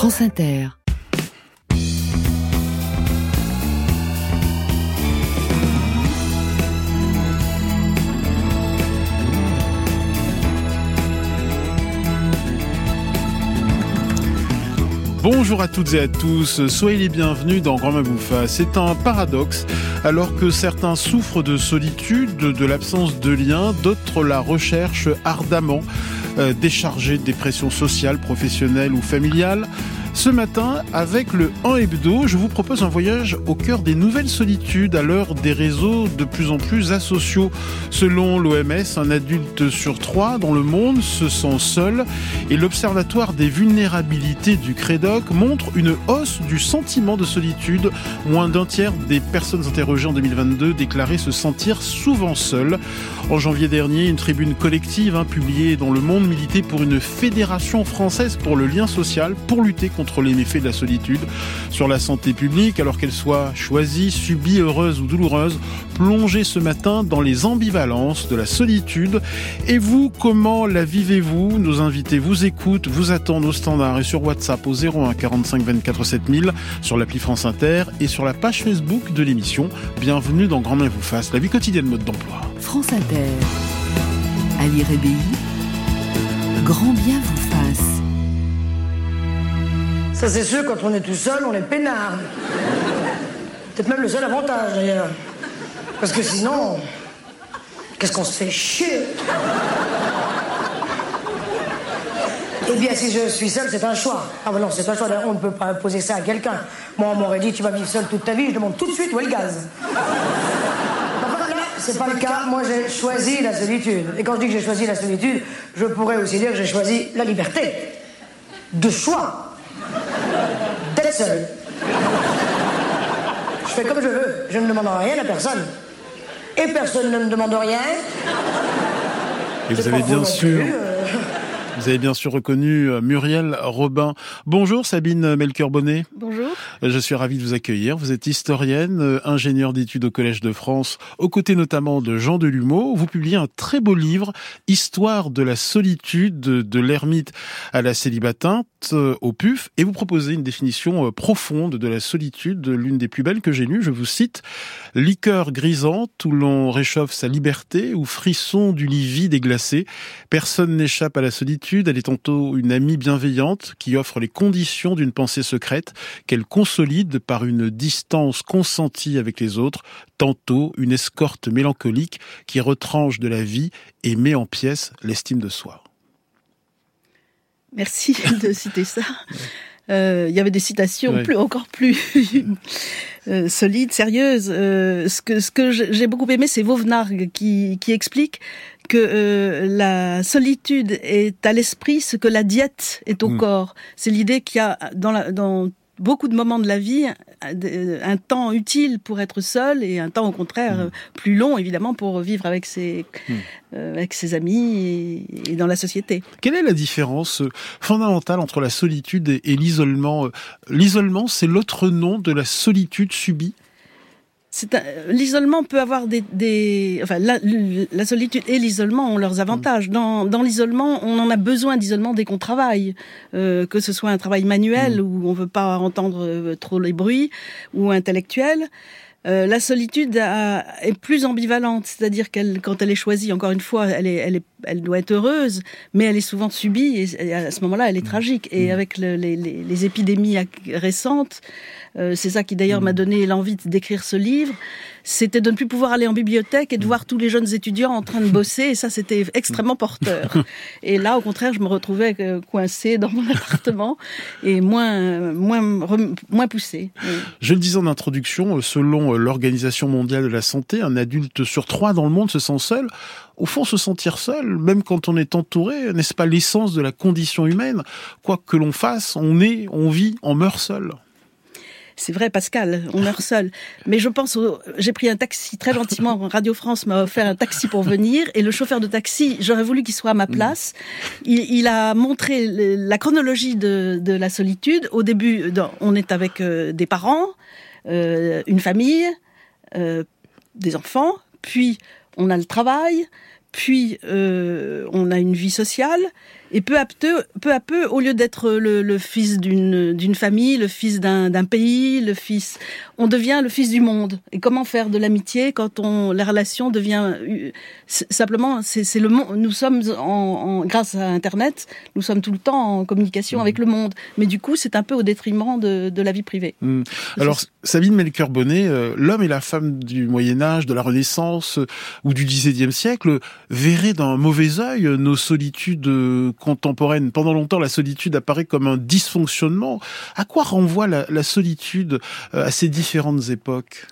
France Inter. Bonjour à toutes et à tous, soyez les bienvenus dans Grand Mabouffa. C'est un paradoxe, alors que certains souffrent de solitude, de l'absence de lien, d'autres la recherchent ardemment, euh, déchargés de dépression sociale, professionnelle ou familiale. Ce matin, avec le 1 hebdo, je vous propose un voyage au cœur des nouvelles solitudes à l'heure des réseaux de plus en plus asociaux. Selon l'OMS, un adulte sur trois dans le monde se sent seul et l'Observatoire des vulnérabilités du CREDOC montre une hausse du sentiment de solitude. Moins d'un tiers des personnes interrogées en 2022 déclaraient se sentir souvent seules. En janvier dernier, une tribune collective hein, publiée dans Le Monde militait pour une fédération française pour le lien social pour lutter contre contre les méfaits de la solitude sur la santé publique, alors qu'elle soit choisie, subie, heureuse ou douloureuse. Plongez ce matin dans les ambivalences de la solitude. Et vous, comment la vivez-vous? Nos invités vous écoutent, vous attendent au standard et sur WhatsApp au 01 45 24 7000, sur l'appli France Inter et sur la page Facebook de l'émission. Bienvenue dans Grand Main vous fasse, la vie quotidienne mode d'emploi. France Inter. À l'IRBI, grand bien vous fasse. Ça, c'est sûr, quand on est tout seul, on est peinard. Peut-être même le seul avantage, d'ailleurs. Parce que sinon, qu'est-ce qu'on se fait chier? Eh bien, si je suis seul, c'est un choix. Ah, ben non, c'est un choix. On ne peut pas imposer ça à quelqu'un. Moi, on m'aurait dit, tu vas vivre seul toute ta vie. Je demande tout de suite où est le gaz. Là, c'est pas le cas. Moi, j'ai choisi la solitude. Et quand je dis que j'ai choisi la solitude, je pourrais aussi dire que j'ai choisi la liberté. De choix seul. Je fais comme je veux, je ne demande rien à personne. Et personne ne me demande rien. Et vous avez bien sûr... Euh. Vous avez bien sûr reconnu euh, Muriel Robin. Bonjour Sabine Melchior-Bonnet. Bonjour. Je suis ravi de vous accueillir. Vous êtes historienne, euh, ingénieure d'études au Collège de France, aux côtés notamment de Jean Delumeau. Vous publiez un très beau livre, Histoire de la solitude de l'ermite à la célibatinte euh, au PUF, et vous proposez une définition profonde de la solitude, l'une des plus belles que j'ai lues. Je vous cite, liqueur grisante où l'on réchauffe sa liberté ou frisson du lit vide et glacé. Personne n'échappe à la solitude elle est tantôt une amie bienveillante qui offre les conditions d'une pensée secrète qu'elle consolide par une distance consentie avec les autres, tantôt une escorte mélancolique qui retranche de la vie et met en pièces l'estime de soi. Merci de citer ça. Euh, il y avait des citations plus, encore plus euh, solides, sérieuses. Euh, ce que, ce que j'ai beaucoup aimé, c'est Vauvenargues qui, qui explique que euh, la solitude est à l'esprit ce que la diète est au hmm. corps. C'est l'idée qu'il y a dans, la, dans beaucoup de moments de la vie un temps utile pour être seul et un temps au contraire hmm. plus long évidemment pour vivre avec ses hmm. euh, avec ses amis et, dans la société. Quelle est la différence fondamentale entre la solitude et l'isolement L'isolement, c'est l'autre nom de la solitude subie? L'isolement peut avoir des, des enfin la, la, solitude et l'isolement ont leurs avantages. Mm. Dans, dans l'isolement, on en a besoin d'isolement dès qu'on travaille, euh, que ce soit un travail manuel mm. où on veut pas entendre euh, trop les bruits ou intellectuel. Euh, la solitude est plus ambivalente, c'est-à-dire qu'elle, quand elle est choisie, encore une fois, elle, est, elle, est, elle doit être heureuse, mais elle est souvent subie et, à ce moment-là, elle est mm. tragique. Et avec le, les, les, les, épidémies récentes, euh, c'est ça qui d'ailleurs m'a mm. donné l'envie d'écrire ce livre, c'était de ne plus pouvoir aller en bibliothèque et de mm. voir tous les jeunes étudiants en train de bosser, et ça c'était extrêmement porteur. Et là, au contraire, je me retrouvais euh, coincée dans mon appartement et moins, moins, moins poussée. Je le disais en introduction, euh, selon l'Organisation mondiale de la santé, un adulte sur trois dans le monde se sent seul au fond, se sentir seul, même quand on est entouré, n'est-ce pas l'essence de la condition humaine? Quoi que l'on fasse, on est, on vit, on meurt seul. C'est vrai, Pascal, on meurt seul. Mais je pense, j'ai pris un taxi très gentiment. Radio France m'a offert un taxi pour venir, et le chauffeur de taxi, j'aurais voulu qu'il soit à ma mm. place. Il, a montré la chronologie de, la solitude. Au début, on est avec euh, des parents, euh, une famille, euh, des enfants, puis on a le travail, puis on a une vie sociale, Et peu à peu, peu à peu, au lieu d'être le, le, fils d'une famille, le fils d'un pays, le fils, on devient le fils du monde. Et comment faire de l'amitié quand on la relation devient euh, simplement c'est le monde. Nous sommes en, en, grâce à Internet, nous sommes tout le temps en communication mmh. avec le monde. Mais du coup, c'est un peu au détriment de, de la vie privée. Mmh. Alors Sabine Melchior-Bonnet, euh, l'homme et la femme du Moyen Âge, de la Renaissance euh, ou du XVIIe siècle verraient d'un mauvais œil nos solitudes contemporaine. Pendant longtemps, la solitude apparaît comme un dysfonctionnement. À quoi renvoie la, solitude euh, à ces différentes époques?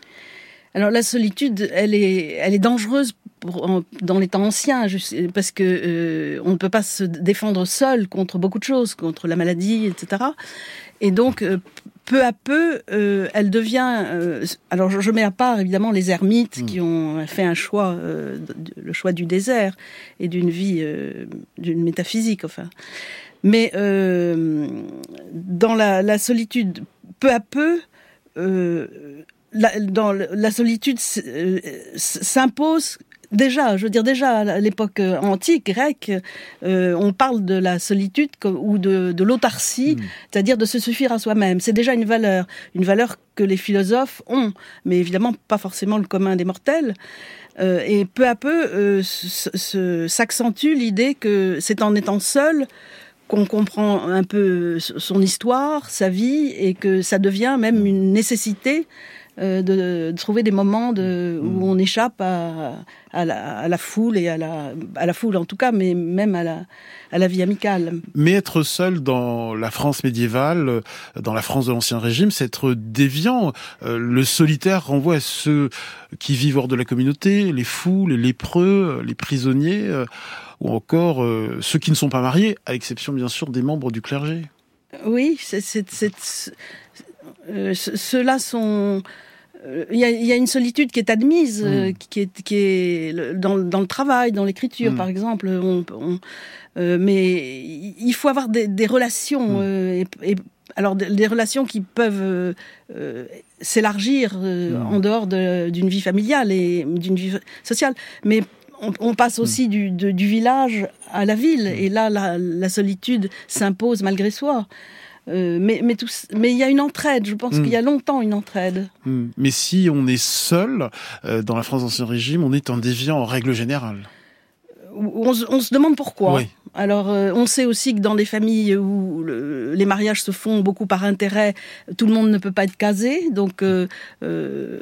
Alors la solitude, elle est, elle est dangereuse dans les temps anciens, parce que euh, on ne peut pas se défendre seul contre beaucoup de choses, contre la maladie, etc. Et donc, euh, peu à peu, euh, elle devient. Euh, alors, je, mets à part évidemment les ermites qui hmm. ont fait un choix, euh, le choix du désert et d'une vie, d'une métaphysique, enfin. Mais dans la, la, solitude, peu à peu, la, dans la solitude s'impose Déjà, je veux dire déjà à l'époque euh, antique grecque, euh, on parle de la solitude ou de, de l'autarcie, hmm. c'est-à-dire de se suffire à soi-même. C'est déjà une valeur, une valeur que les philosophes ont, mais évidemment pas forcément le commun des mortels. Euh, et peu à peu euh, s'accentue l'idée que c'est en étant seul qu'on comprend un peu son histoire, sa vie, et que ça devient même une nécessité euh, de, trouver des moments de, où mm. on échappe à, à, la, à, la, foule et à la, à la foule en tout cas, mais même à la, à la vie amicale. Mais être seul dans la France médiévale, euh, dans la France de l'Ancien Régime, c'est être déviant. Euh, le solitaire renvoie à ceux qui vivent hors de la communauté, les fous, les lépreux, les prisonniers, ou encore ceux qui ne sont pas mariés, à l'exception bien sûr des membres du clergé. Oui, c'est, ceux-là sont euh, il y, a, y, a, une solitude qui est admise, euh, mm. qui est, qui est dans, dans, le travail, dans l'écriture, mm. par exemple. On, on, euh, mais il faut avoir des, des relations, mm. euh, et, et, alors des relations qui peuvent euh, s'élargir en dehors d'une vie familiale et d'une vie sociale. Mais on, on passe aussi du, de, du village à la ville, et là, la, la solitude s'impose malgré soi. Euh, mais mais, tout, mais il y a une entraide. Je pense qu'il y a longtemps une entraide. Hmm. Mais si on est seul euh, dans la France d'Ancien Régime, on est un déviant en règle générale. On, on se demande pourquoi. Oui. Alors, euh, on sait aussi que dans des familles où le, les mariages se font beaucoup par intérêt, tout le monde ne peut pas être casé. Donc, euh, euh,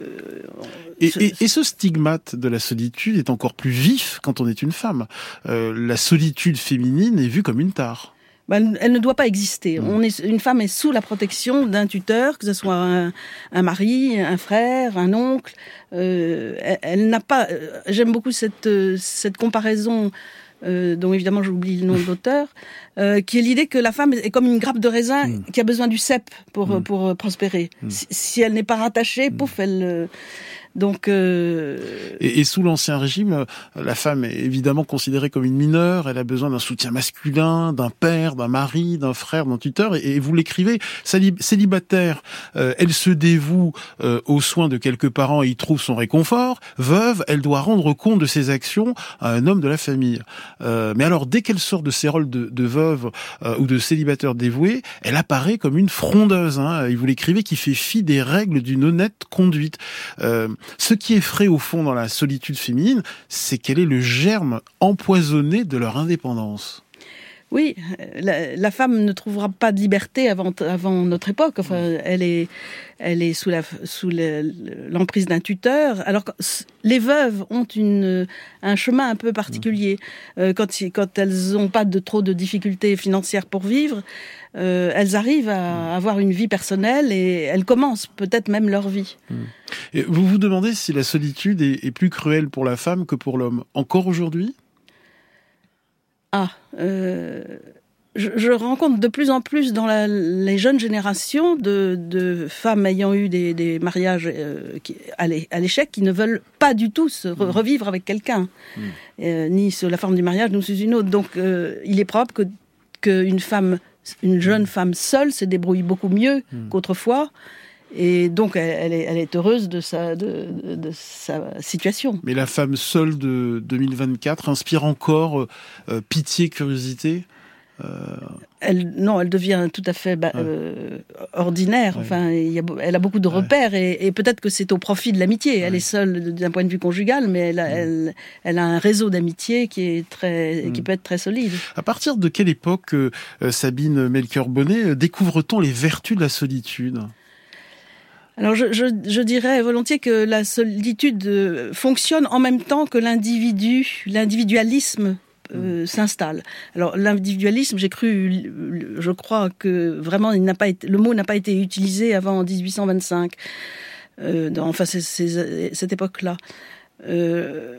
et, et, et, ce stigmate de la solitude est encore plus vif quand on est une femme. la solitude féminine est vue comme une tare. Bah, elle ne doit pas exister. Mmh. On est, une femme est sous la protection d'un tuteur, que ce soit un, un, mari, un frère, un oncle. Euh, elle, elle n'a pas. Euh, j'aime beaucoup cette cette comparaison. Euh, dont évidemment j'oublie le nom de l'auteur, euh, qui est l'idée que la femme est comme une grappe de raisin mmh. qui a besoin du cep pour, mmh. pour prospérer. Si, si, elle n'est pas rattachée, pouf, elle, euh, donc, euh... et, et, sous l'ancien régime, la femme est évidemment considérée comme une mineure. Elle a besoin d'un soutien masculin, d'un père, d'un mari, d'un frère, d'un tuteur. Et, vous l'écrivez, célibataire, euh, elle se dévoue euh, aux soins de quelques parents et y trouve son réconfort. Veuve, elle doit rendre compte de ses actions à un homme de la famille. Euh, mais alors, dès qu'elle sort de ses rôles de, de veuve euh, ou de célibataire dévoué, elle apparaît comme une frondeuse. Hein, et vous l'écrivez, qui fait fi des règles d'une honnête conduite. Ce qui est frais au fond dans la solitude féminine, c'est qu'elle est le germe empoisonné de leur indépendance. Oui, la, la, femme ne trouvera pas de liberté avant, avant notre époque. Enfin, elle est, elle est sous la, sous l'emprise d'un tuteur. Alors, les veuves ont une, un chemin un peu particulier. Euh, quand, quand elles n'ont pas de trop de difficultés financières pour vivre, euh, elles arrivent à avoir une vie personnelle et elles commencent peut-être même leur vie. Et vous vous demandez si la solitude est, est plus cruelle pour la femme que pour l'homme. Encore aujourd'hui? Ah, euh, je, je, rencontre de plus en plus dans la, les jeunes générations de, de, femmes ayant eu des, des mariages euh, qui, à l'échec qui ne veulent pas du tout se re, mmh. revivre avec quelqu'un, mmh. euh, ni sous la forme du mariage, ni sous une autre. Donc, il est probable que qu'une femme, une jeune mmh. femme seule, se débrouille beaucoup mieux mmh. qu'autrefois. Et donc, elle, elle, est, elle, est, heureuse de sa, de, de, de, sa situation. Mais la femme seule de 2024 inspire encore euh, pitié, curiosité elle, non, elle devient tout à fait bah, ordinaire. Enfin, y a, elle a beaucoup de repères et, peut-être que c'est au profit de l'amitié. Elle est seule d'un point de vue conjugal, mais elle a, elle, elle a un réseau d'amitié qui est très, qui peut être très solide. À partir de quelle époque, Sabine Melchior-Bonnet, découvre-t-on les vertus de la solitude? Alors je, je, je, dirais volontiers que la solitude euh, fonctionne en même temps que l'individu, l'individualisme euh, mm. s'installe. Alors l'individualisme, j'ai cru, je crois que vraiment il n'a pas été, le mot n'a pas été utilisé avant 1825. Euh, dans, enfin c'est, cette époque-là. Euh,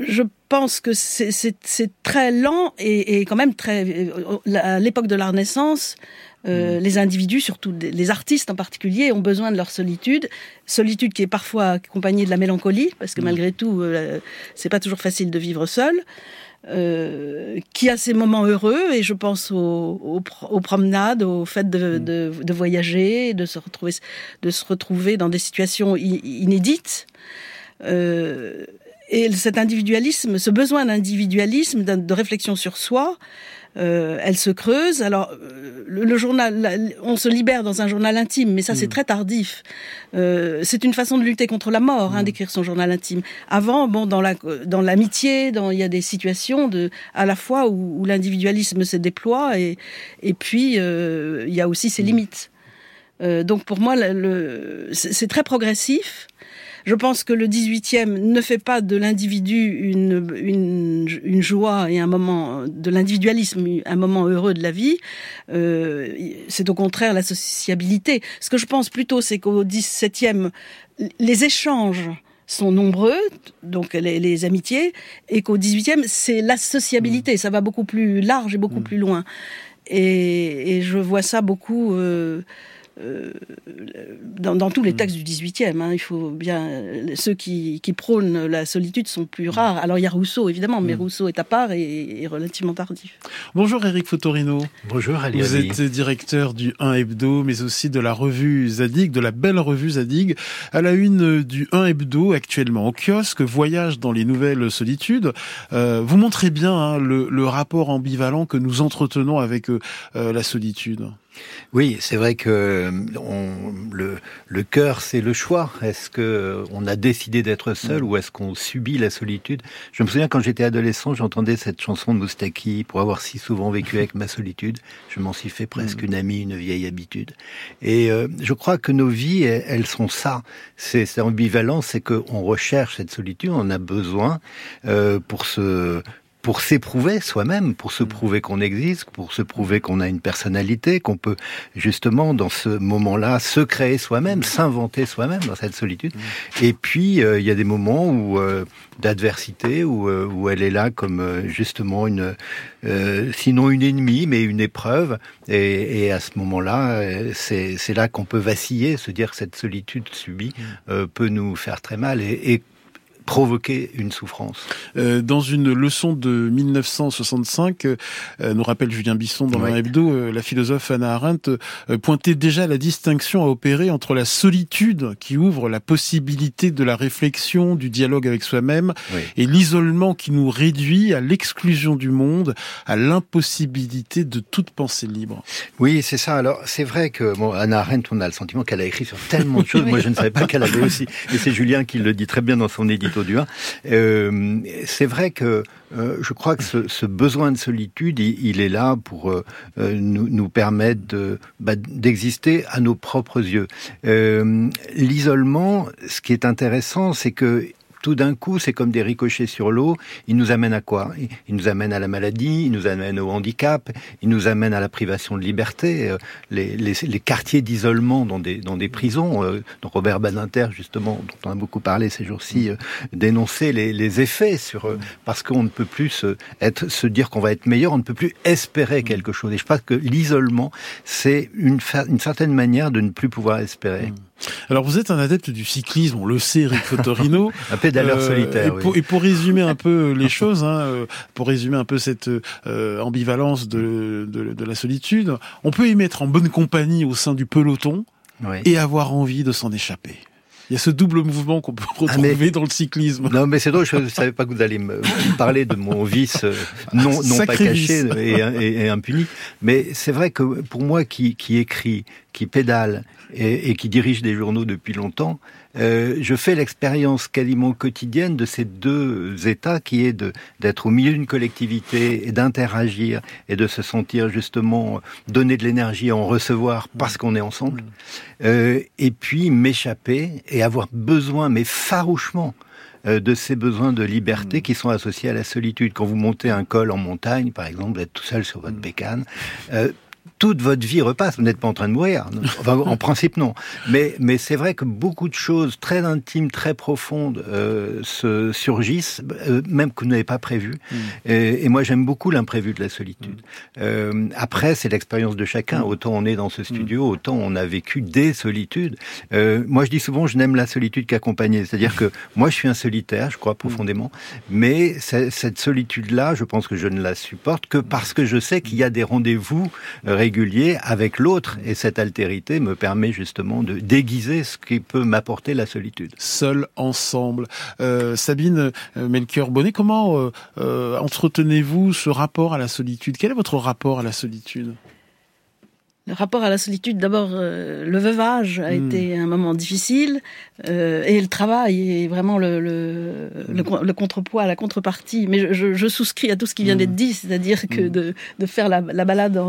je pense que c'est très lent et, et, quand même très. À l'époque de la Renaissance, euh, mm. Les individus, surtout les artistes en particulier, ont besoin de leur solitude, solitude qui est parfois accompagnée de la mélancolie, parce que mm. malgré tout, euh, c'est pas toujours facile de vivre seul. Euh, qui a ses moments heureux et je pense aux, promenades, au fait de, mm. de, de, voyager, de se retrouver, de se retrouver dans des situations inédites. Euh, et cet individualisme, ce besoin d'individualisme, de réflexion sur soi, euh, elle se creuse. Alors, euh, le, journal, on se libère dans un journal intime, mais ça c'est mm. très tardif. Euh, c'est une façon de lutter contre la mort, hein, mm. d'écrire son journal intime. Avant, bon, dans la dans l'amitié, dans il y a des situations de à la fois où, l'individualisme se déploie et et puis il y a aussi ses mm. limites. donc pour moi, le, c'est très progressif. Je pense que le 18e ne fait pas de l'individu une, une, une, joie et un moment de l'individualisme, un moment heureux de la vie. Euh, c'est au contraire la sociabilité. Ce que je pense plutôt, c'est qu'au 17e, les échanges sont nombreux, donc les, les amitiés, et qu'au 18e, c'est la sociabilité. Ça va beaucoup plus large et beaucoup mmh. plus loin. Et, et, je vois ça beaucoup. Euh, euh, dans, dans, tous les mm. textes du 18e. Hein, il faut bien ceux qui, qui, prônent la solitude sont plus mm. rares. Alors il y a Rousseau évidemment, mais mm. Rousseau est à part et, relativement tardif. Bonjour Eric Fotorino. Bonjour Ali. Vous êtes directeur du 1 Hebdo, mais aussi de la revue Zadig, de la belle revue Zadig, à la une du 1 Hebdo actuellement au kiosque. Voyage dans les nouvelles solitudes. Euh, vous montrez bien hein, le, le, rapport ambivalent que nous entretenons avec euh, la solitude. Oui, c'est vrai que on, le, le cœur, c'est le choix. Est-ce que on a décidé d'être seul mm. ou est-ce qu'on subit la solitude? Je me souviens quand j'étais adolescent, j'entendais cette chanson de Moustaki pour avoir si souvent vécu avec ma solitude. Je m'en suis fait presque mm. une amie, une vieille habitude. Et euh, je crois que nos vies, elles, sont ça. C'est ambivalent, c'est qu'on recherche cette solitude, on a besoin euh, pour se pour s'éprouver soi-même, pour se mm. prouver qu'on existe, pour se prouver qu'on a une personnalité, qu'on peut justement dans ce moment-là se créer soi-même, mm. s'inventer soi-même dans cette solitude. Mm. Et puis euh, il y a des moments où euh, d'adversité où, euh, où elle est là comme justement une sinon une ennemie mais une épreuve et, et à ce moment-là c'est là qu'on peut vaciller se dire que cette solitude subie peut nous faire très mal et, et provoquer une souffrance. Euh, dans une leçon de 1965, euh, nous rappelle Julien Bisson dans un hebdo, euh, la philosophe Anna Arendt euh, pointait déjà la distinction à opérer entre la solitude qui ouvre la possibilité de la réflexion, du dialogue avec soi-même, et l'isolement qui nous réduit à l'exclusion du monde, à l'impossibilité de toute pensée libre. Oui, c'est ça. Alors, c'est vrai que bon, Anna Arendt, on a le sentiment qu'elle a écrit sur tellement de choses. Moi, je ne savais pas qu'elle avait aussi. Et c'est Julien qui le dit très bien dans son édition euh, c'est vrai que euh, je crois que ce, besoin de solitude, il, est là pour euh, nous, permettre bah, d'exister à nos propres yeux. L'isolement, ce qui est intéressant, c'est que tout d'un coup, c'est comme des ricochets sur l'eau. Il nous amène à quoi? Il nous amène à la maladie, il nous amène au handicap, il nous amène à la privation de liberté. Euh, les, les, les quartiers d'isolement dans des, dans des prisons, euh, dont Robert Badinter, justement, dont on a beaucoup parlé ces jours-ci, euh, dénonçait les, les, effets sur parce qu'on ne peut plus se, être, se dire qu'on va être meilleur, on ne peut plus espérer quelque chose. Et je pense que l'isolement, c'est une, une certaine manière de ne plus pouvoir espérer. Alors vous êtes un adepte du cyclisme, on le sait, Eric Fotorino. un pédaleur euh, solitaire. Et pour, et pour, résumer un peu les choses, hein, euh, pour résumer un peu cette euh, ambivalence de, de, de, la solitude, on peut y mettre en bonne compagnie au sein du peloton et avoir envie de s'en échapper. Il y a ce double mouvement qu'on peut ah, retrouver dans le cyclisme. Non, mais c'est drôle, je ne savais pas que vous alliez me parler de mon vice euh, non, non pas caché et, et, impuni. Mais c'est vrai que pour moi qui, qui écrit, qui pédale et, et qui dirige des journaux depuis longtemps, euh, je fais l'expérience quasiment quotidienne de ces deux états qui est de d'être au milieu d'une collectivité et d'interagir et de se sentir justement donner de l'énergie à en recevoir parce qu'on est ensemble mmh. euh, et puis m'échapper et avoir besoin mais farouchement euh, de ces besoins de liberté mmh. qui sont associés à la solitude. Quand vous montez un col en montagne, par exemple, vous êtes tout seul sur votre mmh. bécane, euh, toute votre vie repasse. Vous n'êtes pas en train de mourir. Enfin, en principe, non. Mais, mais c'est vrai que beaucoup de choses très intimes, très profondes euh, se surgissent, euh, même que vous n'avez pas prévu. Mm. Et, et, moi, j'aime beaucoup l'imprévu de la solitude. Mm. Euh, après, c'est l'expérience de chacun. Mm. Autant on est dans ce studio, autant on a vécu des solitudes. Euh, moi, je dis souvent, je n'aime la solitude qu'accompagnée. C'est-à-dire que moi, je suis un solitaire, je crois profondément. Mais cette solitude-là, je pense que je ne la supporte que parce que je sais qu'il y a des rendez-vous euh, régulier avec l'autre. Et cette altérité me permet justement de déguiser ce qui peut m'apporter la solitude. Seul, ensemble. Euh, Sabine euh, Melchior Bonnet, comment euh, entretenez-vous ce rapport à la solitude? Quel est votre rapport à la solitude? Le rapport à la solitude, d'abord, euh, le veuvage a hmm. été un moment difficile, euh, et le travail est vraiment le, le, le, contrepoids, la contrepartie. Mais je, je, souscris à tout ce qui vient hmm. d'être dit, c'est-à-dire que hmm. de, de, faire la, la balade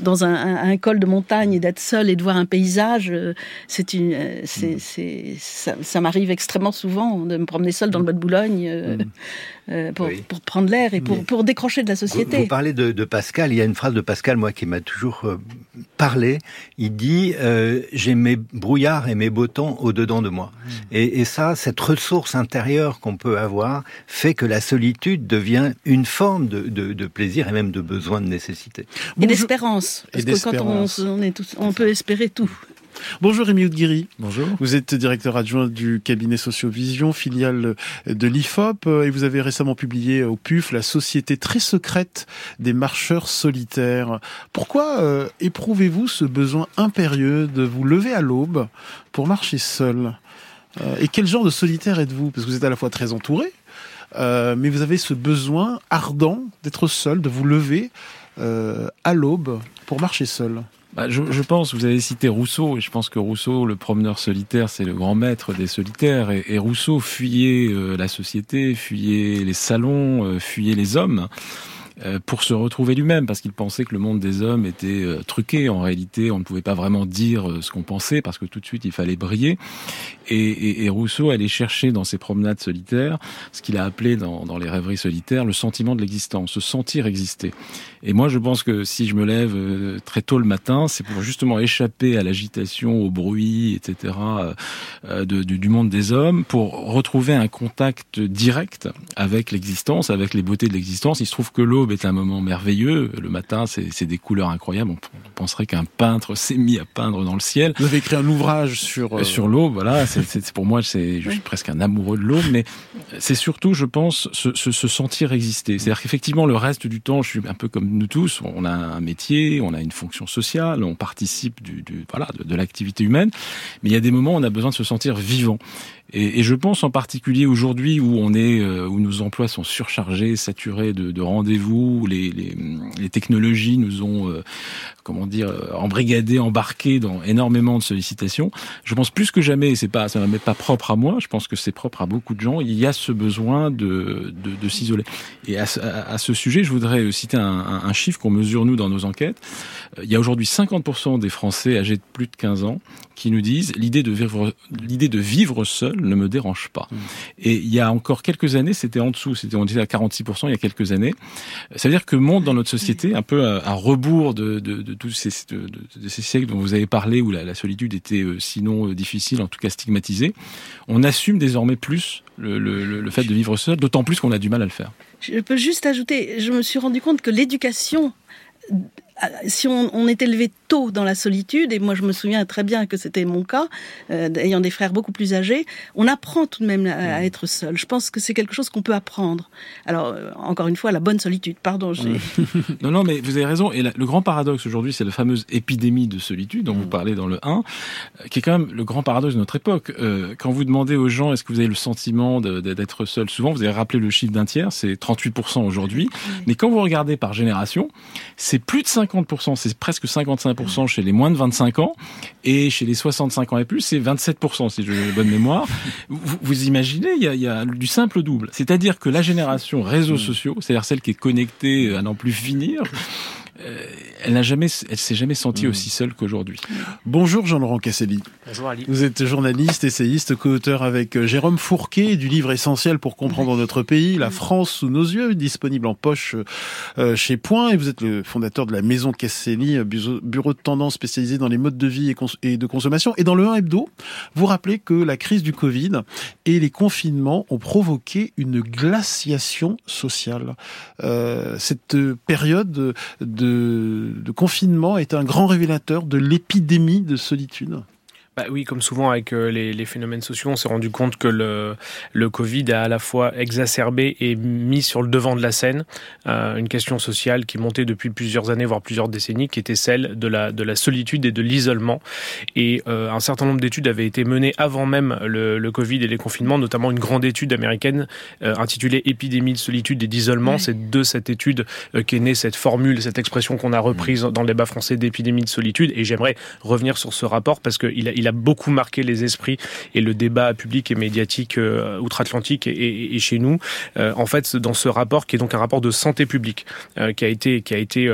dans un, un, col de montagne et d'être seul et de voir un paysage, euh, c'est une, euh, c'est, c'est, ça, ça m'arrive extrêmement souvent de me promener seul dans le bois de Boulogne. Euh, euh, pour, pour, prendre l'air et pour, pour, décrocher de la société. Vous, parlez de, de, Pascal, il y a une phrase de Pascal, moi, qui m'a toujours euh, parlé. Il dit euh, J'ai mes brouillards et mes beaux temps au-dedans de moi. Mmh. Et, et, ça, cette ressource intérieure qu'on peut avoir, fait que la solitude devient une forme de, de, de plaisir et même de besoin de nécessité. Et d'espérance. Parce que quand on, on, est tous, on peut espérer tout. Bonjour Rémi Oudguiri. Bonjour. Vous êtes directeur adjoint du cabinet Sociovision, filiale de l'IFOP, et vous avez récemment publié au PUF La société très secrète des marcheurs solitaires. Pourquoi euh, éprouvez-vous ce besoin impérieux de vous lever à l'aube pour marcher seul? Euh, Et quel genre de solitaire êtes-vous? Parce que vous êtes à la fois très entouré, euh, mais vous avez ce besoin ardent d'être seul, de vous lever à l'aube pour marcher seul. Bah, je, je, pense, vous avez cité Rousseau, et je pense que Rousseau, le promeneur solitaire, c'est le grand maître des solitaires, et, Rousseau fuyait euh, la société, fuyait les salons, euh, fuyait les hommes. Euh, pour se retrouver lui-même, parce qu'il pensait que le monde des hommes était euh, truqué. En réalité, on ne pouvait pas vraiment dire euh, ce qu'on pensait, parce que tout de suite, il fallait briller. Et, et, et Rousseau allait chercher dans ses promenades solitaires ce qu'il a appelé dans, dans, les rêveries solitaires le sentiment de l'existence, se sentir exister. Et moi, je pense que si je me lève très tôt le matin, c'est pour justement échapper à l'agitation, au bruit, etc., de, du, du monde des hommes, pour retrouver un contact direct avec l'existence, avec les beautés de l'existence. Il se trouve que l'eau est un moment merveilleux. Le matin, c'est des couleurs incroyables. On penserait qu'un peintre s'est mis à peindre dans le ciel. Vous avez écrit un ouvrage sur euh, sur l'eau. Voilà, c'est pour moi, c'est je suis presque un amoureux de l'eau, mais c'est surtout, je pense, se, se, se sentir exister. C'est-à-dire qu'effectivement, le reste du temps, je suis un peu comme nous tous. On a un métier, on a une fonction sociale, on participe du, du voilà de, de l'activité humaine, mais il y a des moments où on a besoin de se sentir vivant. Et, et, je pense en particulier aujourd'hui où on est, euh, où nos emplois sont surchargés, saturés de, de rendez-vous, les, les, les, technologies nous ont, euh, comment dire, euh, embrigadés, embarqués dans énormément de sollicitations. Je pense plus que jamais, c'est pas, ça n'est pas propre à moi. Je pense que c'est propre à beaucoup de gens. Il y a ce besoin de, de, de s'isoler. Et à, ce sujet, je voudrais citer un, un, un chiffre qu'on mesure nous dans nos enquêtes. Il y a aujourd'hui 50% des Français âgés de plus de 15 ans qui nous disent l'idée de vivre, l'idée de vivre seul ne me dérange pas. Mmh. Et il y a encore quelques années, c'était en dessous, c'était on disait à 46% il y a quelques années. Ça veut dire que monde dans notre société, un peu à, à rebours de, de, de tous ces, de, de, ces siècles dont vous avez parlé, où la, la solitude était euh, sinon euh, difficile, en tout cas stigmatisée, on assume désormais plus le, le, le fait de vivre seul, d'autant plus qu'on a du mal à le faire. Je peux juste ajouter, je me suis rendu compte que l'éducation si on, on, est élevé tôt dans la solitude, et moi je me souviens très bien que c'était mon cas, euh, ayant des frères beaucoup plus âgés, on apprend tout de même à, être seul. Je pense que c'est quelque chose qu'on peut apprendre. Alors, euh, encore une fois, la bonne solitude, pardon. non, non, mais vous avez raison. Et le grand paradoxe aujourd'hui, c'est la fameuse épidémie de solitude dont vous parlez dans le 1, euh, qui est quand même le grand paradoxe de notre époque. Euh, quand vous demandez aux gens, est-ce que vous avez le sentiment d'être seul, souvent vous avez rappelé le chiffre d'un tiers, c'est 38% aujourd'hui. Mais quand vous regardez par génération, c'est plus de 50%, c'est presque 55% chez les moins de 25 ans, et chez les 65 ans et plus, c'est 27%, si j'ai bonne mémoire. Vous, vous imaginez, il y, a, y, a, du simple double. C'est-à-dire que la génération réseaux sociaux, c'est-à-dire celle qui est connectée à n'en plus finir, elle n'a jamais, elle s'est jamais sentie mm. aussi seule qu'aujourd'hui. Bonjour Jean-Laurent Casselli. Bonjour Ali. Vous êtes journaliste, essayiste, co-auteur avec euh, Jérôme Fourquet du livre essentiel pour comprendre notre pays, La France sous nos yeux, disponible en poche euh, chez Point. Et vous êtes le fondateur de la Maison Casselli, bureau de tendance spécialisé dans les modes de vie et, de consommation. Et dans le 1 hebdo, vous rappelez que la crise du Covid et les confinements ont provoqué une glaciation sociale. Euh, cette période de de, confinement est un grand révélateur de l'épidémie de solitude bah oui, comme souvent avec euh, les, les, phénomènes sociaux, on s'est rendu compte que le, le Covid a à la fois exacerbé et mis sur le devant de la scène euh, une question sociale qui montait depuis plusieurs années, voire plusieurs décennies, qui était celle de la, de la solitude et de l'isolement. Et euh, un certain nombre d'études avaient été menées avant même le, le, Covid et les confinements, notamment une grande étude américaine euh, intitulée Épidémie de solitude et d'isolement. C'est de cette étude qu'est née cette formule, cette expression qu'on a reprise dans le débat français d'épidémie de solitude. Et j'aimerais revenir sur ce rapport parce qu'il a, il a beaucoup marqué les esprits et le débat public et médiatique euh, outre-Atlantique et, et, chez nous. Euh, en fait, dans ce rapport, qui est donc un rapport de santé publique, euh, qui a été qui a été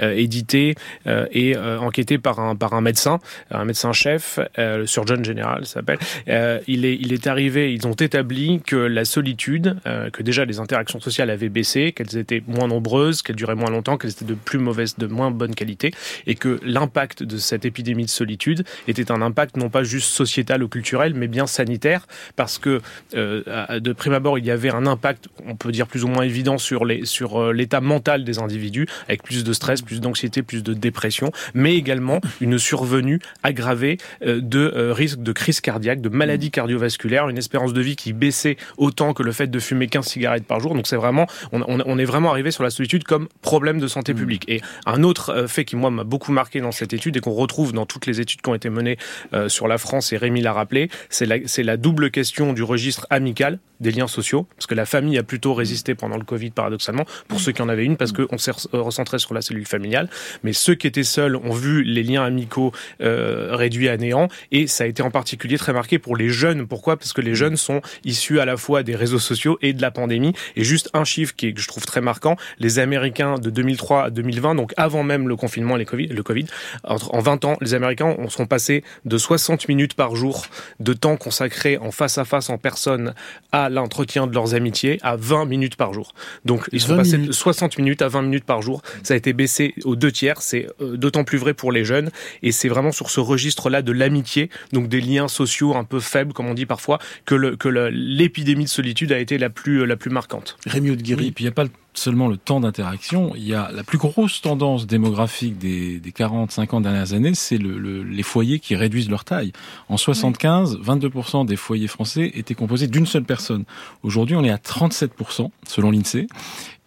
édité et enquêté par un par un médecin, un médecin chef, le surgeon général s'appelle. il est il est arrivé, ils ont établi que la solitude, que déjà les interactions sociales avaient baissé, qu'elles étaient moins nombreuses, qu'elles duraient moins longtemps, qu'elles étaient de plus mauvaise, de moins bonne qualité, et que l'impact de cette épidémie de solitude était un impact non pas juste sociétal ou culturel, mais bien sanitaire, parce que euh, de prime abord, il y avait un impact, on peut dire plus ou moins évident sur les sur euh, l'état mental des individus, avec plus de stress, plus d'anxiété, plus de dépression, mais également une survenue aggravée euh, de risques de crise cardiaque, de maladies cardiovasculaires, une espérance de vie qui baissait autant que le fait de fumer 15 cigarettes par jour. Donc c'est vraiment, on, on, est vraiment arrivé sur la solitude comme problème de santé publique. Et un autre fait qui moi m'a beaucoup marqué dans cette étude et qu'on retrouve dans toutes les études qui ont été menées euh, sur la France, et Rémi l'a rappelé, c'est la, la double question du registre amical, des liens sociaux, parce que la famille a plutôt résisté pendant le Covid, paradoxalement, pour ceux qui en avaient une, parce qu'on s'est recentré sur la cellule familiale. Mais ceux qui étaient seuls ont vu les liens amicaux euh, réduits à néant, et ça a été en particulier très marqué pour les jeunes. Pourquoi? Parce que les jeunes sont issus à la fois des réseaux sociaux et de la pandémie. Et juste un chiffre qui est, que je trouve très marquant, les Américains de 2003 à 2020, donc avant même le confinement et COVID, le COVID, en 20 ans, les Américains sont passés de 60 minutes par jour de temps consacré en face à face en personne à l'entretien de leurs amitiés à 20 minutes par jour. Donc ils sont passés de 60 minutes à 20 minutes par jour. Ça a été baissé aux deux tiers. C'est euh, d'autant plus vrai pour les jeunes. Et c'est vraiment sur ce registre-là de l'amitié, donc des liens sociaux un peu faibles, comme on dit parfois, que l'épidémie de solitude a été la plus, euh, la plus marquante. Rémi de Oui, puis il n'y a pas seulement le temps d'interaction, il y a la plus grosse tendance démographique des, des 40, 50 dernières années, c'est le, les foyers qui réduisent leur taille. En 75, 22% des foyers français étaient composés d'une seule personne. Aujourd'hui, on est à 37% selon l'INSEE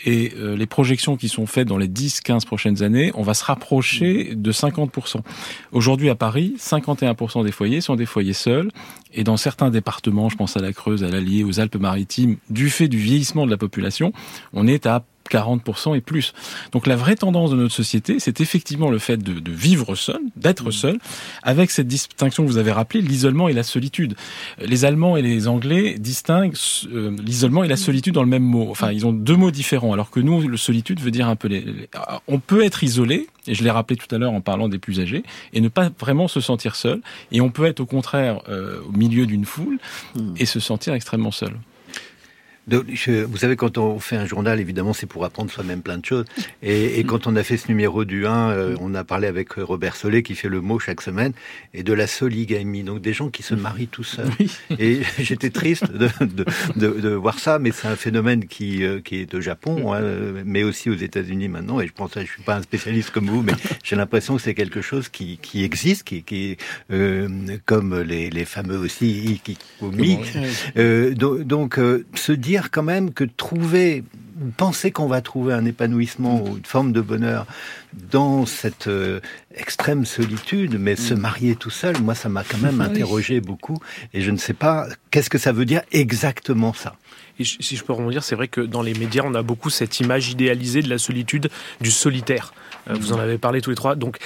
et euh, les projections qui sont faites dans les 10-15 prochaines années, on va se rapprocher de 50%. Aujourd'hui à Paris, 51% des foyers sont des foyers seuls et dans certains départements, je pense à la Creuse, à l'Allier, aux Alpes-Maritimes, du fait du vieillissement de la population, on est à 40% et plus. Donc la vraie tendance de notre société, c'est effectivement le fait de, de vivre seul, d'être mmh. seul, avec cette distinction que vous avez rappelée, l'isolement et la solitude. Les Allemands et les Anglais distinguent euh, l'isolement et la solitude dans le même mot. Enfin, ils ont deux mots différents, alors que nous, le solitude veut dire un peu les... On peut être isolé, et je l'ai rappelé tout à l'heure en parlant des plus âgés, et ne pas vraiment se sentir seul. Et on peut être au contraire euh, au milieu d'une foule mmh. et se sentir extrêmement seul. Vous savez, quand on fait un journal, évidemment, c'est pour apprendre soi-même plein de choses. Et, quand on a fait ce numéro du 1, euh, on a parlé avec Robert Solé, qui fait le mot chaque semaine, et de la soligamie, donc des gens qui se marient tout seuls. Et j'étais triste de, de, voir ça, mais c'est un phénomène qui, euh, qui est de Japon, hein, mais aussi aux États-Unis maintenant. Et je pense, je suis pas un spécialiste comme vous, mais j'ai l'impression que c'est quelque chose qui, qui existe, qui, qui euh, comme les, les fameux aussi Ikikomi. Euh, donc, euh, se dire quand même que trouver penser qu'on va trouver un épanouissement ou une forme de bonheur dans cette euh, extrême solitude, mais se mm. marier tout seul, moi, ça m'a quand même interrogé beaucoup. Et je ne sais pas qu'est-ce que ça veut dire exactement ça. Et si je peux rebondir, c'est vrai que dans les médias, on a beaucoup cette image idéalisée de la solitude, du solitaire. Euh, vous en avez parlé tous les trois. Donc,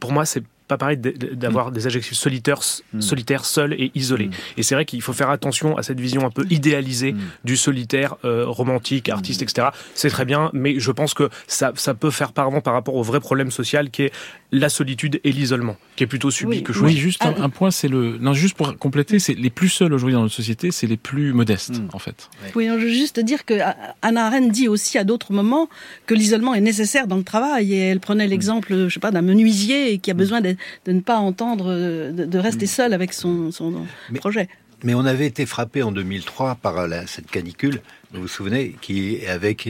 pour moi, c'est pas pareil d'avoir mm. des adjectifs solitaires, mm. solitaires, seuls et isolés. Mm. Et c'est vrai qu'il faut faire attention à cette vision un peu idéalisée du solitaire euh, romantique, artiste, etc. C'est très bien, mais je pense que ça, ça peut faire pardon par rapport au vrai problème social qui est la solitude et l'isolement, qui est plutôt subi que choisi. Oui, juste un, point, c'est le. Non, juste pour compléter, c'est les plus seuls aujourd'hui dans notre société, c'est les plus modestes, en fait. Oui, je veux juste dire que Anna Arendt dit aussi à d'autres moments que l'isolement est nécessaire dans le travail. Et elle prenait l'exemple, je sais pas, d'un menuisier qui a besoin d'être de ne pas entendre, de, rester mm. seul avec son, projet. Mais on avait été frappé en 2003 par cette canicule, vous vous souvenez, qui avec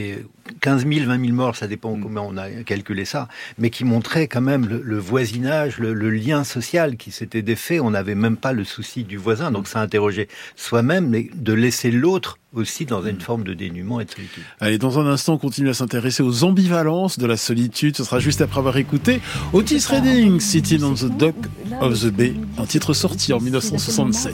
15 000, 20 000 morts, ça dépend mm. comment on a calculé ça, mais qui montrait quand même le, voisinage, le, lien social qui s'était défait. On n'avait même pas le souci du voisin, donc ça interrogeait soi-même, mais de laisser l'autre aussi dans une mm. forme de dénuement et de solitude. Allez, dans un instant, on continue à s'intéresser aux ambivalences de la solitude. Ce sera juste après avoir écouté Otis Redding, Sitting on the Dock of the Bay, un titre sorti en 1967.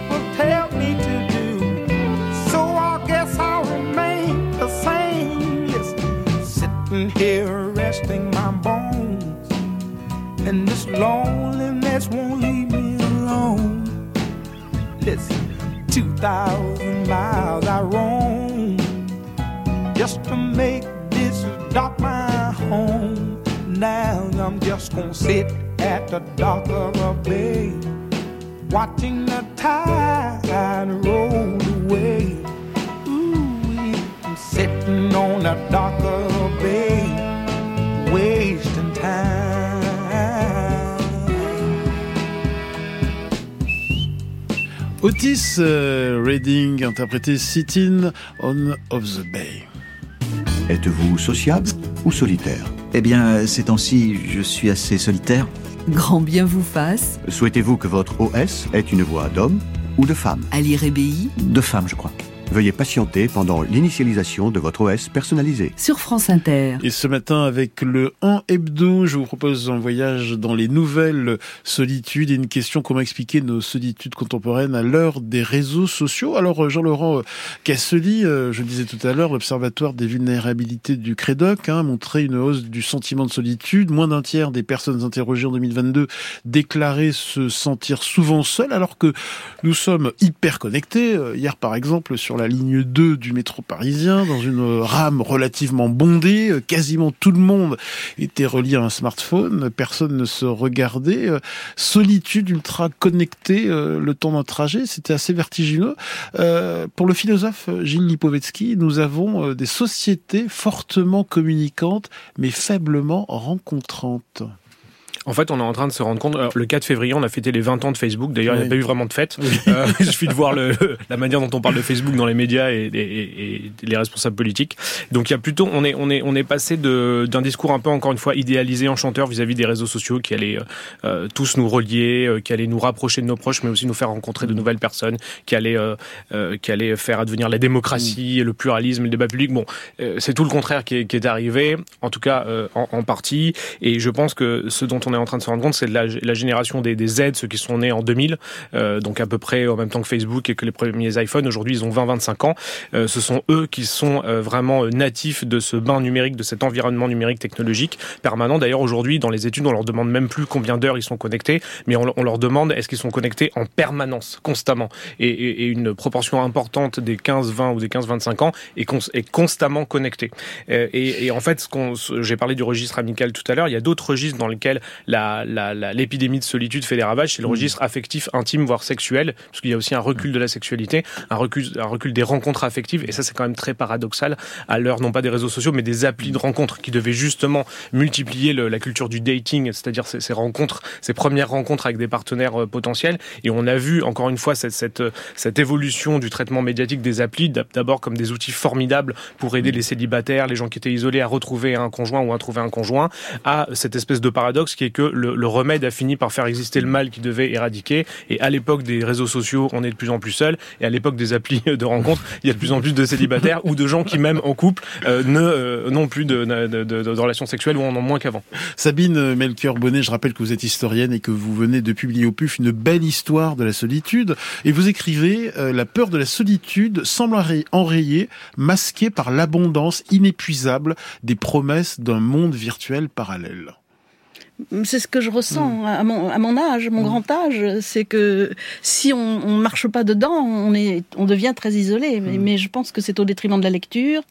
People tell me to do, so I guess I'll remain the same. Yes, sitting here resting my bones. And this loneliness won't leave me alone. Listen, 2,000 miles I roam just to make this dock my home. Now I'm just gonna sit at the dock of a bay, watching the tide roll away. Ooh, I'm sitting on a bay wasting time. Otis euh, Redding, interprété Sitting on of the Bay. Êtes-vous sociable ou solitaire? Eh bien, ces temps-ci, je suis assez solitaire. Grand bien vous fasse. Souhaitez-vous que votre OS ait une voix d'homme ou de femme? À l'IRBI De femme, je crois. Veuillez patienter pendant l'initialisation de votre OS personnalisé. Sur France Inter. Et ce matin, avec le 1 hebdo, je vous propose un voyage dans les nouvelles solitudes et une question comment expliquer nos solitudes contemporaines à l'heure des réseaux sociaux? Alors, Jean-Laurent Cassely, euh, je disais tout à l'heure, l'Observatoire des vulnérabilités du Crédoc hein, a montré une hausse du sentiment de solitude. Moins d'un tiers des personnes interrogées en 2022 déclaraient se sentir souvent seules, alors que nous sommes hyper connectés. Euh, hier, par exemple, sur la ligne 2 du métro parisien, dans une rame relativement bondée. Quasiment tout le monde était relié à un smartphone. Personne ne se regardait. Solitude ultra connectée le temps d'un trajet. C'était assez vertigineux. pour le philosophe Gilles Lipovetsky, nous avons des sociétés fortement communicantes, mais faiblement rencontrantes. En fait, on est en train de se rendre compte. le 4 février, on a fêté les 20 ans de Facebook. D'ailleurs, il n'y a pas eu vraiment de fête. Euh, il suffit de voir le, la manière dont on parle de Facebook dans les médias et, et, et les responsables politiques. Donc, il y a plutôt, on est, on est, on est passé d'un discours un peu encore une fois idéalisé, enchanteur vis-à-vis des réseaux sociaux qui allaient euh, tous nous relier, euh, qui allaient nous rapprocher de nos proches, mais aussi nous faire rencontrer de nouvelles personnes, qui allaient, euh, qui allaient faire advenir la démocratie, le pluralisme, le débat public. Bon, c'est tout le contraire qui est, qui est arrivé, en tout cas en, en, partie. Et je pense que ce dont on est en train de se rendre compte, c'est la, génération des, Z, ceux qui sont nés en 2000, euh, donc à peu près en même temps que Facebook et que les premiers iPhones. Aujourd'hui, ils ont 20-25 ans. Euh, ce sont eux qui sont euh, vraiment natifs de ce bain numérique, de cet environnement numérique technologique permanent. D'ailleurs, aujourd'hui, dans les études, on leur demande même plus combien d'heures ils sont connectés, mais on, leur demande est-ce qu'ils sont connectés en permanence, constamment? Et, une proportion importante des 15-20 ou des 15-25 ans est, cons est, constamment connectée. Et, en fait, j'ai parlé du registre amical tout à l'heure, il y a d'autres registres dans lesquels l'épidémie la, la, de solitude fait des ravages, c'est le mmh. registre affectif, intime, voire sexuel, parce qu'il y a aussi un recul de la sexualité, un recul, un recul des rencontres affectives, et ça c'est quand même très paradoxal à l'heure non pas des réseaux sociaux, mais des applis de rencontres qui devaient justement multiplier le, la culture du dating, c'est-à-dire ces, ces, rencontres, ces premières rencontres avec des partenaires euh, potentiels. Et on a vu encore une fois cette, cette, cette évolution du traitement médiatique des applis, d'abord comme des outils formidables pour aider les célibataires, les gens qui étaient isolés à retrouver un conjoint ou à trouver un conjoint, à cette espèce de paradoxe qui est que le, le, remède a fini par faire exister le mal qui devait éradiquer. Et à l'époque des réseaux sociaux, on est de plus en plus seul. Et à l'époque des applis de rencontres, il y a de plus en plus de célibataires ou de gens qui, même en couple, euh, ne euh, n'ont plus de, de, de, de, relations sexuelles ou en ont moins qu'avant. Sabine Melchior-Bonnet, je rappelle que vous êtes historienne et que vous venez de publier au PUF une belle histoire de la solitude. Et vous écrivez euh, La peur de la solitude semble enrayée, masquée par l'abondance inépuisable des promesses d'un monde virtuel parallèle. C'est ce que je ressens mmh. à, mon, à mon âge, mon mmh. grand âge, c'est que si on ne marche pas dedans, on, est, on devient très isolé. Mais, mais je pense que c'est au détriment de la lecture.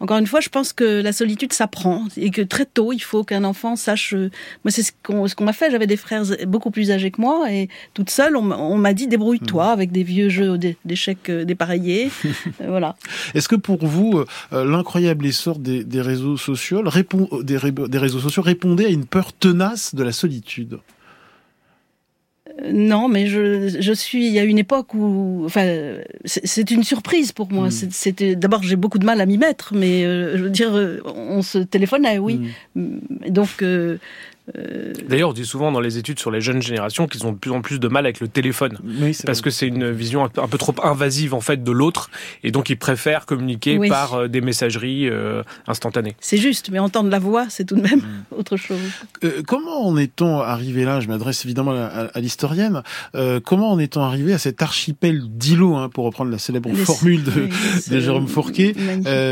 Encore une fois, je pense que la solitude s'apprend et que très tôt, il faut qu'un enfant sache. Euh, moi, c'est ce qu'on ce qu'on m'a fait. J'avais des frères beaucoup plus âgés que moi et toute seule, on, m'a dit débrouille-toi avec des vieux jeux d'échecs euh, dépareillés. Euh, voilà. Est-ce que pour vous, l'incroyable essor des, des réseaux sociaux répond, des, des réseaux sociaux répondait à une peur de la solitude euh, non, mais je, je suis. Il y a une époque où, enfin, c'est une surprise pour moi. Mm. C'était d'abord j'ai beaucoup de mal à m'y mettre, mais euh, je veux dire, euh, on se téléphonait, oui. Mm. Donc euh, euh, D'ailleurs, on dit souvent dans les études sur les jeunes générations qu'ils ont de plus en plus de mal avec le téléphone, oui, parce vrai. que c'est une vision un peu, trop invasive en fait de l'autre, et donc ils préfèrent communiquer oui. par euh, des messageries euh, instantanées. C'est juste, mais entendre la voix, c'est tout de même mmh. autre chose. Euh, comment en est-on arrivé là? Je m'adresse évidemment à, à, à l'historienne. Euh, comment en est-on arrivé à cet archipel d'îlots, hein, pour reprendre la célèbre les... formule de, oui, de Jérôme Fourquet,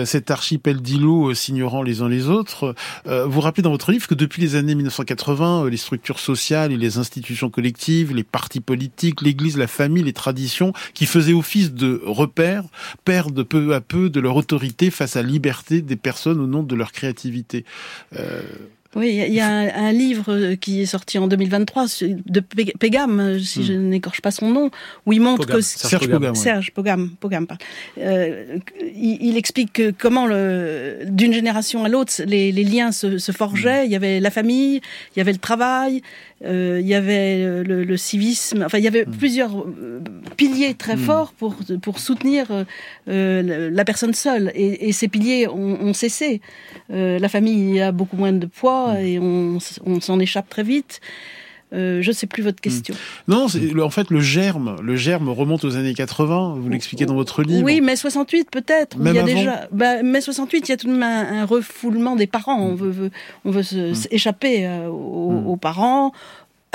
cet archipel d'îlots s'ignorant les uns les autres Vous vous rappelez dans votre livre que depuis les années 1900 1980, euh, les structures sociales et les institutions collectives, les partis politiques, l'Église, la famille, les traditions, qui faisaient office de repères, perdent peu à peu de leur autorité face à la liberté des personnes au nom de leur créativité. Euh... Oui, il y a un, un, livre qui est sorti en 2023 de Pégam, si hmm. je n'écorche pas son nom, où il montre Pogam, que Serge Pogam, Serge Pogam, Pogam euh, il, il, explique que comment d'une génération à l'autre les, les, liens se, se forgeaient. Hmm. Il y avait la famille, il y avait le travail, euh, il y avait le, le, civisme. Enfin, il y avait hmm. plusieurs euh, piliers très forts pour pour soutenir euh, la personne seule. Et, et ces piliers ont, ont cessé. Euh, la famille a beaucoup moins de poids et on, on s'en échappe très vite. Euh, je ne sais plus votre question. Mmh. Non, en fait, le germe, le germe remonte aux années 80. Vous l'expliquez dans votre livre. Oui, mais 68 peut-être. Il y a avant. déjà. Bah, mais 68, il y a tout de même un, un refoulement des parents. On veut, veut, on veut se, mmh. échapper euh, aux, aux, parents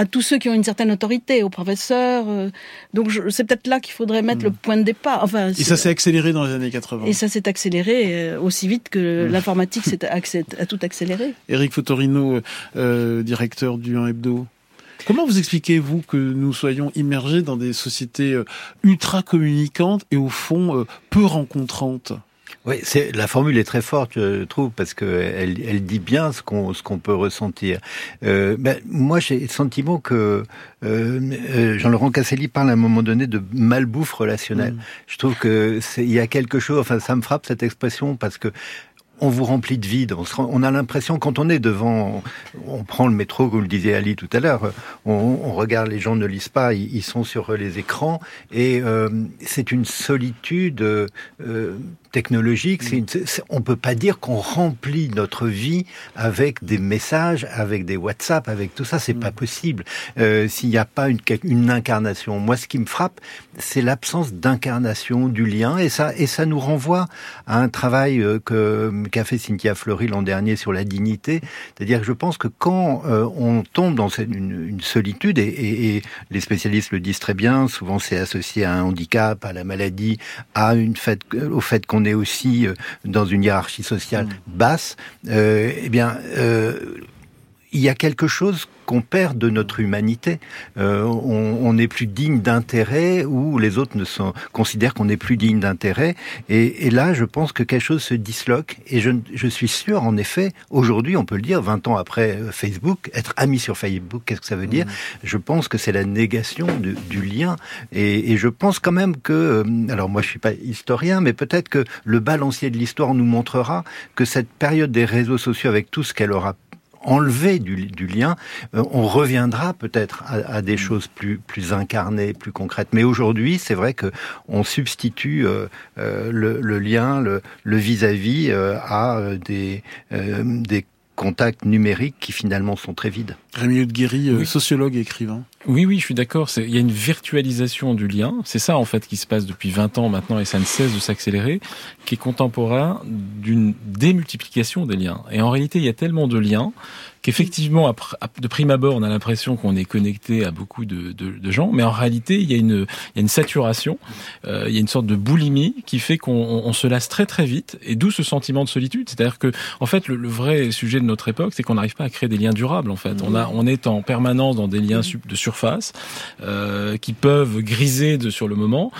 à tous ceux qui ont une certaine autorité, aux professeurs. Euh, donc c'est peut-être là qu'il faudrait mettre mmh. le point de départ. Enfin, et ça s'est accéléré dans les années 80. Et ça s'est accéléré euh, aussi vite que mmh. l'informatique s'est a tout accéléré. Éric Fotorino, euh, directeur du 1 Hebdo. Comment vous expliquez-vous que nous soyons immergés dans des sociétés ultra communicantes et au fond peu rencontrantes? Oui, c'est la formule est très forte, je trouve, parce que elle, elle dit bien ce qu'on ce qu'on peut ressentir. Euh, ben, moi, j'ai le sentiment que euh, euh, Jean-Laurent Casselli parle à un moment donné de malbouffe relationnelle. Mm. Je trouve que il y a quelque chose. Enfin, ça me frappe cette expression parce que on vous remplit de vide. On, a l'impression, quand on est devant, on prend le métro, comme le disait Ali tout à l'heure, on, regarde, les gens ne lisent pas, ils, sont sur les écrans, et euh, c'est une solitude euh, technologique. C'est on peut pas dire qu'on remplit notre vie avec des messages, avec des WhatsApp, avec tout ça. C'est pas possible euh, s'il n'y a pas une, une incarnation. Moi, ce qui me frappe, c'est l'absence d'incarnation du lien, et ça, et ça nous renvoie à un travail que qu'a fait Cynthia Fleury l'an dernier sur la dignité. C'est-à-dire que je pense que quand euh, on tombe dans une, une solitude, et, et, et, les spécialistes le disent très bien, souvent c'est associé à un handicap, à la maladie, à une fait, au fait qu'on est aussi euh, dans une hiérarchie sociale mmh. basse, euh, eh bien, euh, il y a quelque chose qu'on perd de notre humanité. Euh, on n'est plus digne d'intérêt ou les autres ne sont, considèrent qu'on n'est plus digne d'intérêt. Et, et, là, je pense que quelque chose se disloque. Et je, je suis sûr, en effet, aujourd'hui, on peut le dire, 20 ans après euh, Facebook, être ami sur Facebook, qu'est-ce que ça veut dire mmh. Je pense que c'est la négation du, du lien. Et, et, je pense quand même que, euh, alors moi je suis pas historien, mais peut-être que le balancier de l'histoire nous montrera que cette période des réseaux sociaux, avec tout ce qu'elle aura enlever du, du lien, euh, on reviendra peut-être à, à, des mm. choses plus plus incarnées, plus concrètes. Mais aujourd'hui, c'est vrai que on substitue euh, euh le, le, lien, le vis-à-vis -vis, à euh, des des contacts numériques qui finalement sont très vides. Rémi Guéry, oui. sociologue et écrivain. Oui, oui, je suis d'accord. Il y a une virtualisation du lien. C'est ça, en fait, qui se passe depuis 20 ans maintenant et ça ne cesse de s'accélérer, qui est contemporain d'une démultiplication des liens. Et en réalité, il y a tellement de liens qu'effectivement, de prime abord, on a l'impression qu'on est connecté à beaucoup de, gens, mais en réalité, il y a une, saturation, euh, il y a une sorte de boulimie qui fait qu'on on se lasse très très vite, et d'où ce sentiment de solitude. C'est-à-dire que, en fait, le, vrai sujet de notre époque, c'est qu'on n'arrive pas à créer des liens durables. En fait, on est en permanence dans des liens de surface euh, qui peuvent griser sur le moment,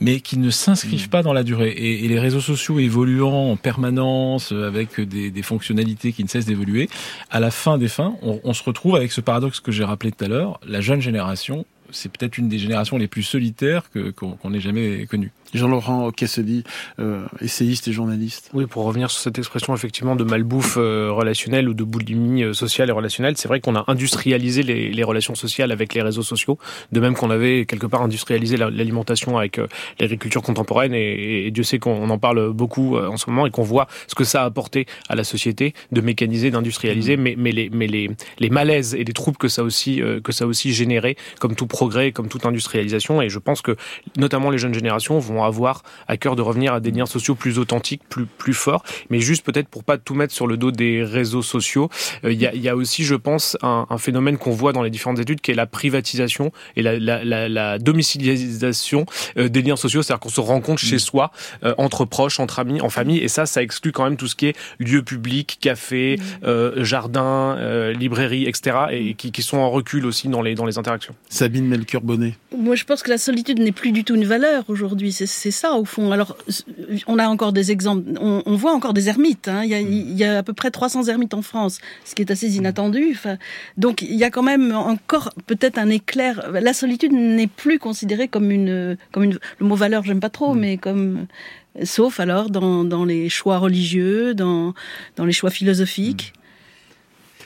mais qui ne s'inscrivent pas dans la durée. Et, les réseaux sociaux évoluant en permanence avec des, des fonctionnalités qui ne cessent d'évoluer, à la fin des fins, on, se retrouve avec ce paradoxe que j'ai rappelé tout à l'heure, la jeune génération, c'est peut-être une des générations les plus solitaires qu'on ait jamais connues. Jean-Laurent Cassely, euh, essayiste et journaliste. Oui, pour revenir sur cette expression effectivement de malbouffe euh, relationnelle ou de boulimie euh, sociale et relationnelle, c'est vrai qu'on a industrialisé les, les, relations sociales avec les réseaux sociaux, de même qu'on avait quelque part industrialisé l'alimentation avec euh, l'agriculture contemporaine, et, et, Dieu sait qu'on en parle beaucoup euh, en ce moment et qu'on voit ce que ça a apporté à la société de mécaniser, d'industrialiser, mmh. mais, mais, les, mais les, les malaises et les troubles que ça aussi euh, que ça aussi généré, comme tout progrès, comme toute industrialisation, et je pense que notamment les jeunes générations vont avoir à cœur de revenir à des liens sociaux plus authentiques, plus plus forts. Mais juste peut-être pour pas tout mettre sur le dos des réseaux sociaux, euh, il euh, y, a, y, a, aussi, je pense, un, un phénomène qu'on voit dans les différentes études, qui est la privatisation et la, la, la, la domicilialisation euh, des liens sociaux, c'est-à-dire qu'on se rencontre chez mmh. soi, euh, entre proches, entre amis, en famille, et ça, ça exclut quand même tout ce qui est lieu public, café, mmh. euh, jardin, euh, librairie, etc., et qui, qui sont en recul aussi dans les dans les interactions. Sabine Melchior Bonnet. Moi, je pense que la solitude n'est plus du tout une valeur aujourd'hui. C'est c'est ça au fond. Alors, on a encore des exemples, on, on voit encore des ermites. Hein. Il, y a, il y a à peu près 300 ermites en France, ce qui est assez inattendu. Enfin, donc, il y a quand même encore peut-être un éclair. La solitude n'est plus considérée comme une, comme une. Le mot valeur, j'aime pas trop, mmh. mais comme sauf alors dans, dans les choix religieux, dans, dans les choix philosophiques.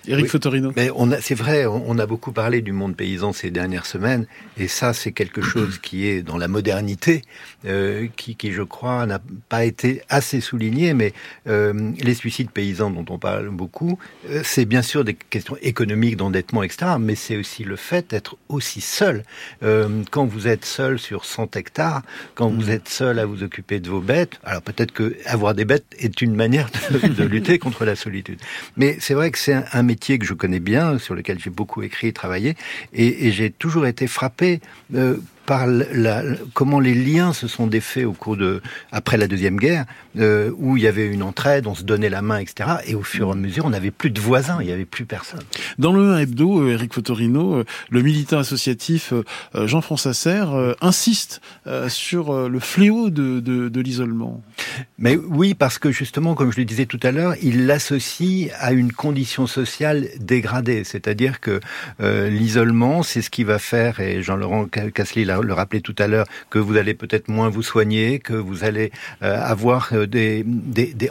Oui, Fotorino. Mais on a, c'est vrai, on a beaucoup parlé du monde paysan ces dernières semaines, et ça, c'est quelque chose qui est dans la modernité, euh, qui, qui, je crois, n'a pas été assez souligné. Mais euh, les suicides paysans dont on parle beaucoup, euh, c'est bien sûr des questions économiques, d'endettement, etc. Mais c'est aussi le fait d'être aussi seul. Quand vous êtes seul sur 100 hectares, quand mmh. vous êtes seul à vous occuper de vos bêtes, alors peut-être que avoir des bêtes est une manière de, de lutter contre la solitude. Mais c'est vrai que c'est un, un métier que je connais bien, sur lequel j'ai beaucoup écrit et travaillé, et, j'ai toujours été frappé euh, par la, comment les liens se sont défaits au cours de après la deuxième guerre, euh, où il y avait une entraide, on se donnait la main, etc. Et au fur et à mesure, on n'avait plus de voisins, il n'y avait plus personne. Dans le hebdo, Eric Fotorino, le militant associatif Jean-François Serre insiste sur le fléau de, de l'isolement. Mais oui, parce que justement, comme je le disais tout à l'heure, il l'associe à une condition sociale dégradée. C'est-à-dire que euh, l'isolement, c'est ce qui va faire, et Jean-Laurent Cassely le rappelait tout à l'heure, que vous allez peut-être moins vous soigner, que vous allez euh, avoir euh, des,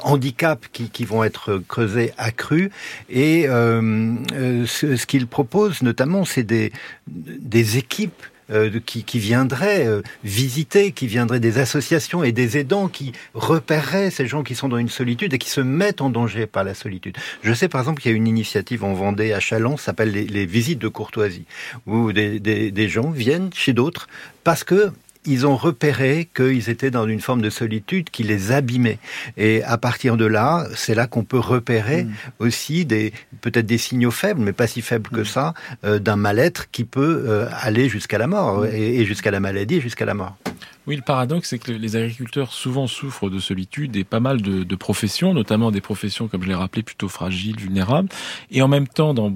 handicaps qui, vont être creusés, accrus. Et ce, qu'il propose notamment, c'est des équipes euh, qui, viendraient euh, visiter, qui viendraient des associations et des aidants qui repéreraient ces gens qui sont dans une solitude et qui se mettent en danger par la solitude. Je sais par exemple qu'il y a une initiative en Vendée, à Chalon, s'appelle les, visites de courtoisie, où des gens viennent chez d'autres parce que ils ont repéré qu'ils étaient dans une forme de solitude qui les abîmait. Et à partir de là, c'est là qu'on peut repérer mmh. aussi des peut-être des signaux faibles, mais pas si faibles que mmh. ça, euh, d'un mal-être qui peut euh, aller jusqu'à la mort mmh. et, et jusqu'à la maladie jusqu'à la mort. Oui, le paradoxe, c'est que les agriculteurs souvent souffrent de solitude et pas mal de, de professions, notamment des professions, comme je l'ai rappelé, plutôt fragiles, vulnérables. Et en même temps, dans,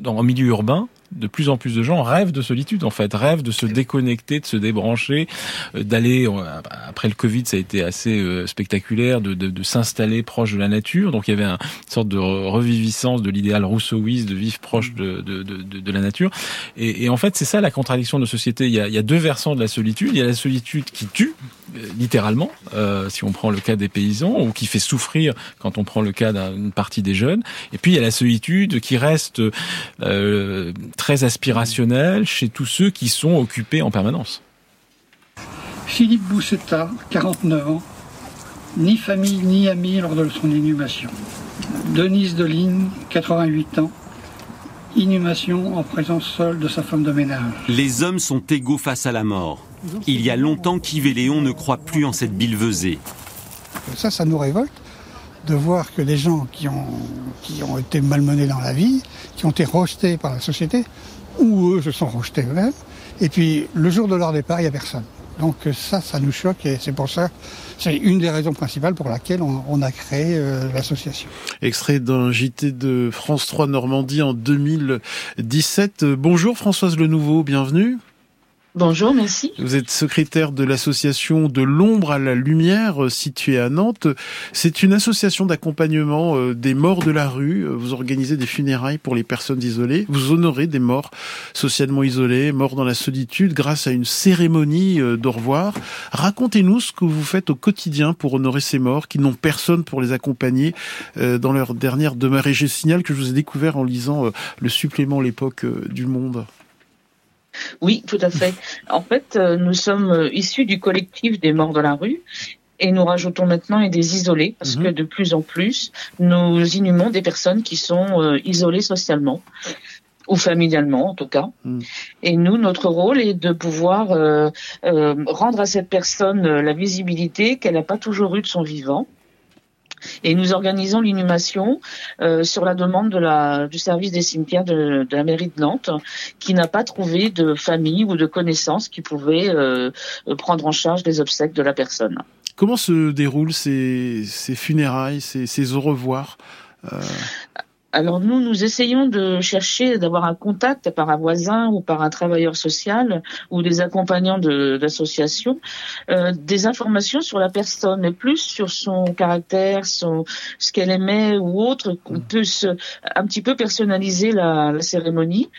dans, en milieu urbain, de plus en plus de gens rêvent de solitude, en fait, rêvent de se déconnecter, de se débrancher, euh, d'aller, après le Covid, ça a été assez euh, spectaculaire, de, de, de s'installer proche de la nature. Donc il y avait une sorte de reviviscence de l'idéal rousseauiste de vivre proche de, de, de la nature. Et, et, en fait, c'est ça la contradiction de société. Il y, a, il y a deux versants de la solitude. Il y a la solitude qui tue, euh, littéralement, euh, si on prend le cas des paysans, ou qui fait souffrir quand on prend le cas d'une partie des jeunes. Et puis il y a la solitude qui reste euh, très aspirationnelle chez tous ceux qui sont occupés en permanence. Philippe Boussetta, 49 ans, ni famille ni amis lors de son inhumation. Denise Deline, 88 ans, inhumation en présence seule de sa femme de ménage. Les hommes sont égaux face à la mort. Il y a longtemps qu'Yves et Léon ne croient plus en cette billevesée. Ça, ça nous révolte de voir que les gens qui ont, qui ont été malmenés dans la vie, qui ont été rejetés par la société, ou eux se sont rejetés eux-mêmes, et puis le jour de leur départ, il n'y a personne. Donc ça, ça nous choque et c'est pour ça, c'est une des raisons principales pour laquelle on, on a créé euh, l'association. Extrait d'un JT de France 3 Normandie en 2017. Bonjour Françoise Lenouveau, bienvenue. Bonjour, merci. Vous êtes secrétaire de l'association de l'ombre à la lumière euh, située à Nantes. C'est une association d'accompagnement euh, des morts de la rue. Vous organisez des funérailles pour les personnes isolées. Vous honorez des morts socialement isolés, morts dans la solitude grâce à une cérémonie euh, d'au revoir. Racontez-nous ce que vous faites au quotidien pour honorer ces morts qui n'ont personne pour les accompagner dans leur dernière demeure. Et je signale que je vous ai découvert en lisant le supplément L'époque du monde. Oui, tout à fait. En fait, euh, nous sommes euh, issus du collectif des morts de la rue et nous rajoutons maintenant des isolés parce mmh. que de plus en plus, nous inhumons des personnes qui sont euh, isolées socialement ou familialement en tout cas. Mmh. Et nous, notre rôle est de pouvoir euh, euh, rendre à cette personne la visibilité qu'elle n'a pas toujours eue de son vivant et nous organisons l'inhumation euh, sur la demande du service des cimetières de, la mairie de Nantes, qui n'a pas trouvé de famille ou de connaissances qui pouvaient euh, prendre en charge les obsèques de la personne. Comment se déroulent ces, funérailles, ces, ces au revoir euh... Alors nous, nous essayons de chercher d'avoir un contact par un voisin ou par un travailleur social ou des accompagnants d'associations, de, euh, des informations sur la personne, et plus sur son caractère, son, ce qu'elle aimait ou autre, qu'on mmh. peut se, un petit peu personnaliser la, la cérémonie.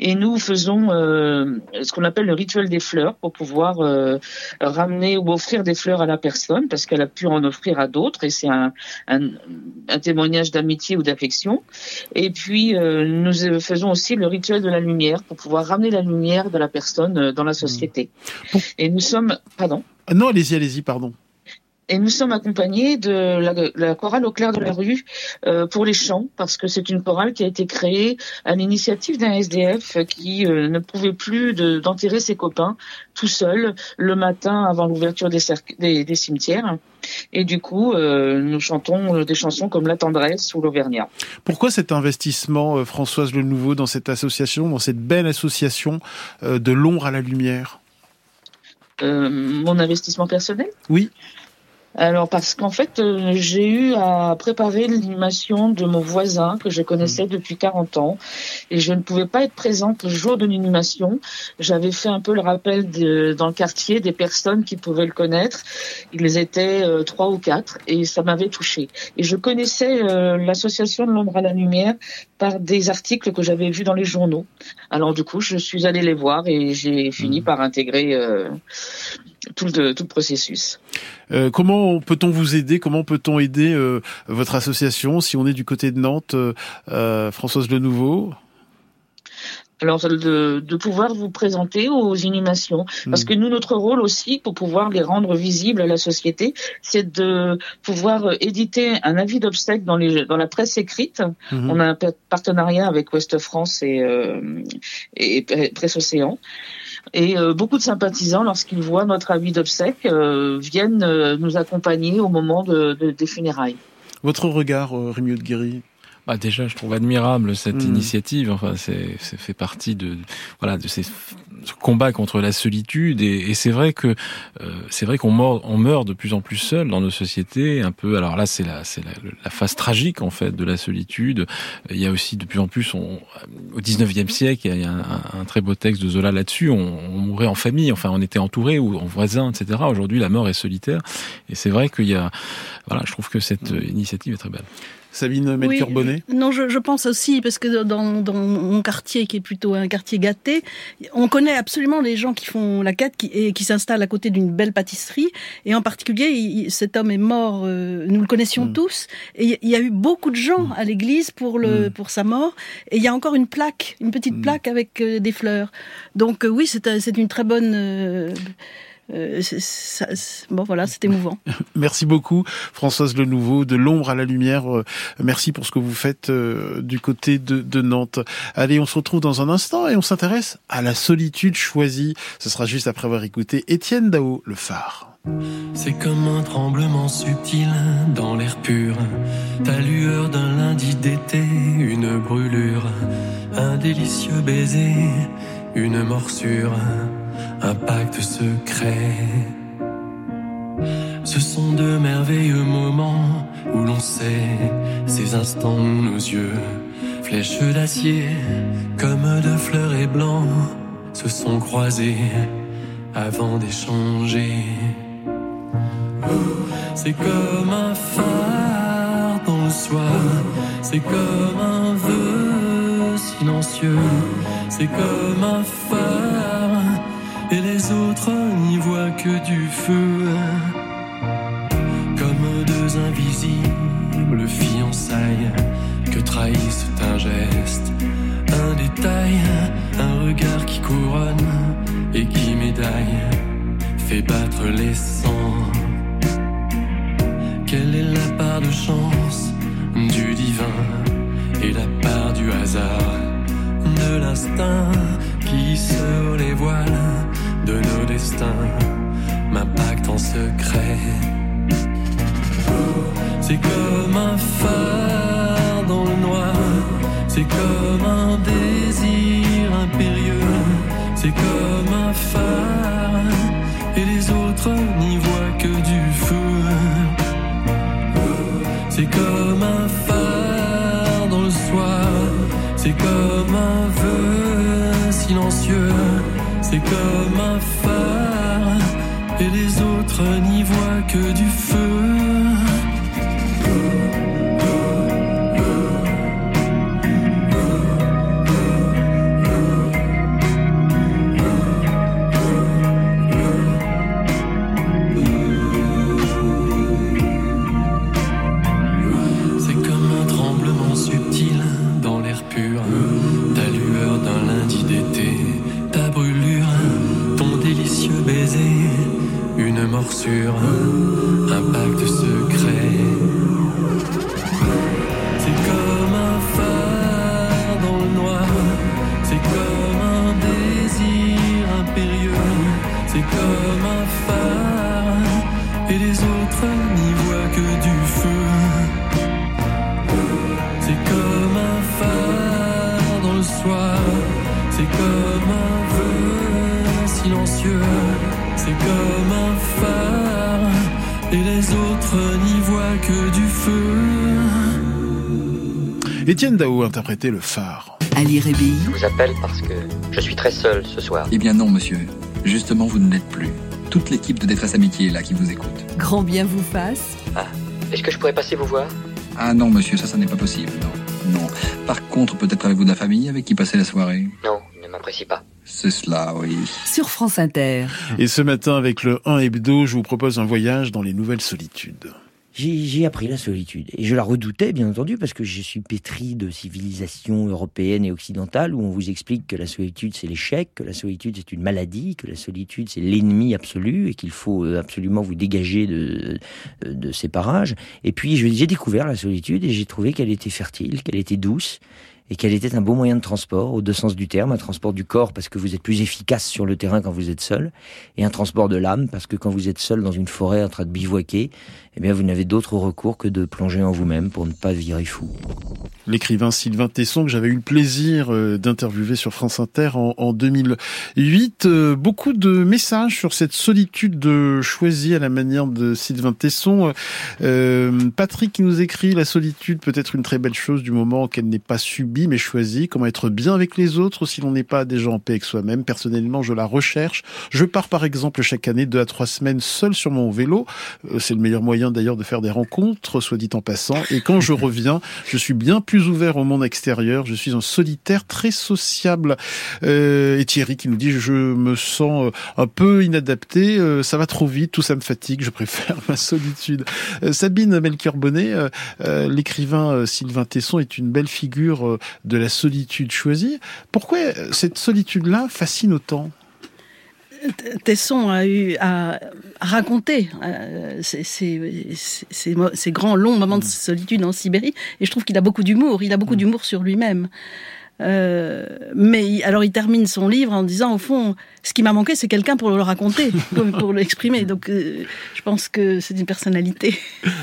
Et nous faisons euh, ce qu'on appelle le rituel des fleurs pour pouvoir euh, ramener ou offrir des fleurs à la personne parce qu'elle a pu en offrir à d'autres et c'est un, un, un, témoignage d'amitié ou d'affection. Et puis euh, nous faisons aussi le rituel de la lumière pour pouvoir ramener la lumière de la personne euh, dans la société. Mmh. Et nous sommes, pardon. Non, allez-y, allez-y, pardon et nous sommes accompagnés de la, la, chorale au clair de la rue euh, pour les chants, parce que c'est une chorale qui a été créée à l'initiative d'un SDF qui euh, ne pouvait plus d'enterrer de, ses copains tout seul le matin avant l'ouverture des, des, des, cimetières. Et du coup, euh, nous chantons des chansons comme La tendresse ou l'Auvergnat. Pourquoi cet investissement, Françoise Le Nouveau, dans cette association, dans cette belle association de l'ombre à la lumière? Mon investissement personnel? Oui. Alors parce qu'en fait, euh, j'ai eu à préparer l'animation de mon voisin que je connaissais depuis 40 ans et je ne pouvais pas être présente le jour de l'animation. J'avais fait un peu le rappel de, dans le quartier des personnes qui pouvaient le connaître. Ils étaient euh, trois ou quatre et ça m'avait touché. Et je connaissais euh, l'association de l'ombre à la lumière par des articles que j'avais vus dans les journaux. Alors du coup, je suis allée les voir et j'ai fini par intégrer tout le, tout le processus. Euh, comment peut-on vous aider? Comment peut-on aider euh, votre association si on est du côté de Nantes, euh, Françoise Le Nouveau alors de, de, pouvoir vous présenter aux inhumations. Parce que nous, notre rôle aussi, pour pouvoir les rendre visibles à la société, c'est de pouvoir éditer un avis d'obsèque dans, les, dans la presse écrite. Mhm. On a un partenariat avec Ouest France et, euh, et Presse Océan. Et euh, beaucoup de sympathisants, lorsqu'ils voient notre avis d'obsèque, euh, viennent euh, nous accompagner au moment de, de, des funérailles. Votre regard, euh, Rémi de Guéry bah déjà, je trouve admirable cette Mm. initiative. Enfin, c'est c'est fait partie de voilà de ces ce combat contre la solitude et, et c'est vrai que euh, c'est vrai qu'on meurt on meurt de plus en plus seul dans nos sociétés. Un peu. Alors là, c'est la c'est la, la phase tragique en fait de la solitude. Il y a aussi de plus en plus on, au 19e siècle, il y a un, un très beau texte de Zola là-dessus. On, on mourait en famille, enfin on était entouré ou en voisin, etc. Aujourd'hui, la mort est solitaire et c'est vrai qu'il y a voilà, je trouve que cette initiative est très belle. Sabine Melchior Bonnet Non, je, je, pense aussi, parce que dans, dans, mon quartier, qui est plutôt un quartier gâté, on connaît absolument les gens qui font la quête qui, et qui s'installent à côté d'une belle pâtisserie. Et en particulier, il, cet homme est mort, euh, nous le connaissions mmh. tous. Et il y a eu beaucoup de gens mmh. à l'église pour, le, mmh. pour sa mort. Et il y a encore une plaque, une petite plaque avec euh, des fleurs. Donc euh, oui, c'est une très bonne... Euh, euh, ça, bon voilà, c'était émouvant. Merci beaucoup Françoise Le Nouveau de l'ombre à la lumière. Merci pour ce que vous faites euh, du côté de, de, Nantes. Allez, on se retrouve dans un instant et on s'intéresse à la solitude choisie. Ce sera juste après avoir écouté Étienne Dao, le phare. C'est comme un tremblement subtil dans l'air pur, ta lueur d'un lundi d'été, une brûlure, un délicieux baiser, une morsure un pacte secret. Ce sont de merveilleux moments où l'on sait ces instants où nos yeux, flèches d'acier, comme de fleurs et blancs, se sont croisés avant d'échanger. C'est comme un phare dans le soir, c'est comme un vœu silencieux, c'est comme un phare et les autres n'y voient que du feu. Comme deux invisibles fiançailles que trahissent un geste, un détail, un regard qui couronne et qui médaille, fait battre les sangs. Quelle est la part de chance du divin et la part du hasard, de l'instinct qui sur les voiles de nos destins m'impacte en secret. C'est comme un phare dans le noir, c'est comme un désir impérieux, c'est comme un phare et les autres n'y voient que du C'est Le phare. Ali Rébéi, Je vous appelle parce que je suis très seul ce soir. Eh bien non, monsieur. Justement, vous ne l'êtes plus. Toute l'équipe de Détresse Amitié est là qui vous écoute. grand bien vous fasse. Ah, est-ce que je pourrais passer vous voir? Ah non, monsieur, ça, ça n'est pas possible. Non. Non. Par contre, peut-être avez-vous de la famille avec qui passer la soirée? Non, il ne m'apprécie pas. C'est cela, oui. Sur France Inter. Et ce matin, avec le 1 hebdo, je vous propose un voyage dans les nouvelles solitudes. J'ai appris la solitude. Et je la redoutais, bien entendu, parce que je suis pétri de civilisation européenne et occidentale, où on vous explique que la solitude, c'est l'échec, que la solitude, c'est une maladie, que la solitude, c'est l'ennemi absolu, et qu'il faut euh, absolument vous dégager de, de ces parages. Et puis, j'ai découvert la solitude, et j'ai trouvé qu'elle était fertile, qu'elle était douce, et qu'elle était un beau moyen de transport, au deux sens du terme, un transport du corps parce que vous êtes plus efficace sur le terrain quand vous êtes seul, et un transport de l'âme parce que quand vous êtes seul dans une forêt en train de bivouaquer, eh bien vous n'avez d'autre recours que de plonger en vous-même pour ne pas virer fou. L'écrivain Sylvain Tesson, que j'avais eu le plaisir euh, d'interviewer sur France Inter en, en 2008. Euh, beaucoup de messages sur cette solitude de choisie à la manière de Sylvain Tesson. Euh, Patrick qui nous écrit La solitude peut être une très belle chose du moment qu'elle n'est pas subie mais choisie. Comment être bien avec les autres si l'on n'est pas déjà en paix avec soi-même? Personnellement, je la recherche. Je pars par exemple chaque année deux à trois semaines seul sur mon vélo. C'est le meilleur moyen d'ailleurs de faire des rencontres, soit dit en passant. Et quand je reviens, je suis bien plus ouvert au monde extérieur. Je suis un solitaire très sociable. Euh, et Thierry qui nous dit je me sens euh, un peu inadapté. euh, ça va trop vite, tout ça me fatigue. Je préfère ma solitude. Sabine Melchior-Bonnet, euh, euh, l'écrivain Sylvain Tesson est une belle figure de la solitude choisie. Pourquoi cette solitude-là fascine autant? Tesson a eu à raconter euh, ces, ces- ces- ces mo- ces grands longs moments de solitude en Sibérie, et je trouve qu'il a beaucoup d'humour. Il a beaucoup d'humour sur lui-même. Euh, mais alors il termine son livre en disant au fond, ce qui m'a manqué, c'est quelqu'un pour le raconter, pour, pour l'exprimer. Donc euh, je pense que c'est une personnalité.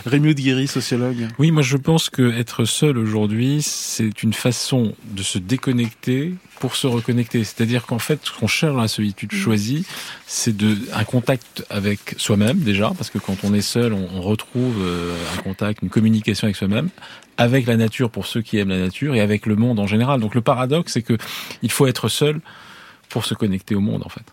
Rémi Guéry, sociologue. Oui, moi je pense que être seul aujourd'hui, c'est une façon de se déconnecter pour se reconnecter. C'est-à-dire qu'en fait, ce qu'on cherche dans la solitude choisie, c'est de un contact avec soi-même déjà, parce que quand on est seul, on, on retrouve euh, un contact, une communication avec soi-même, avec la nature pour ceux qui aiment la nature et avec le monde en général. Donc le paradoxe, c'est que il faut être seul pour se connecter au monde en fait.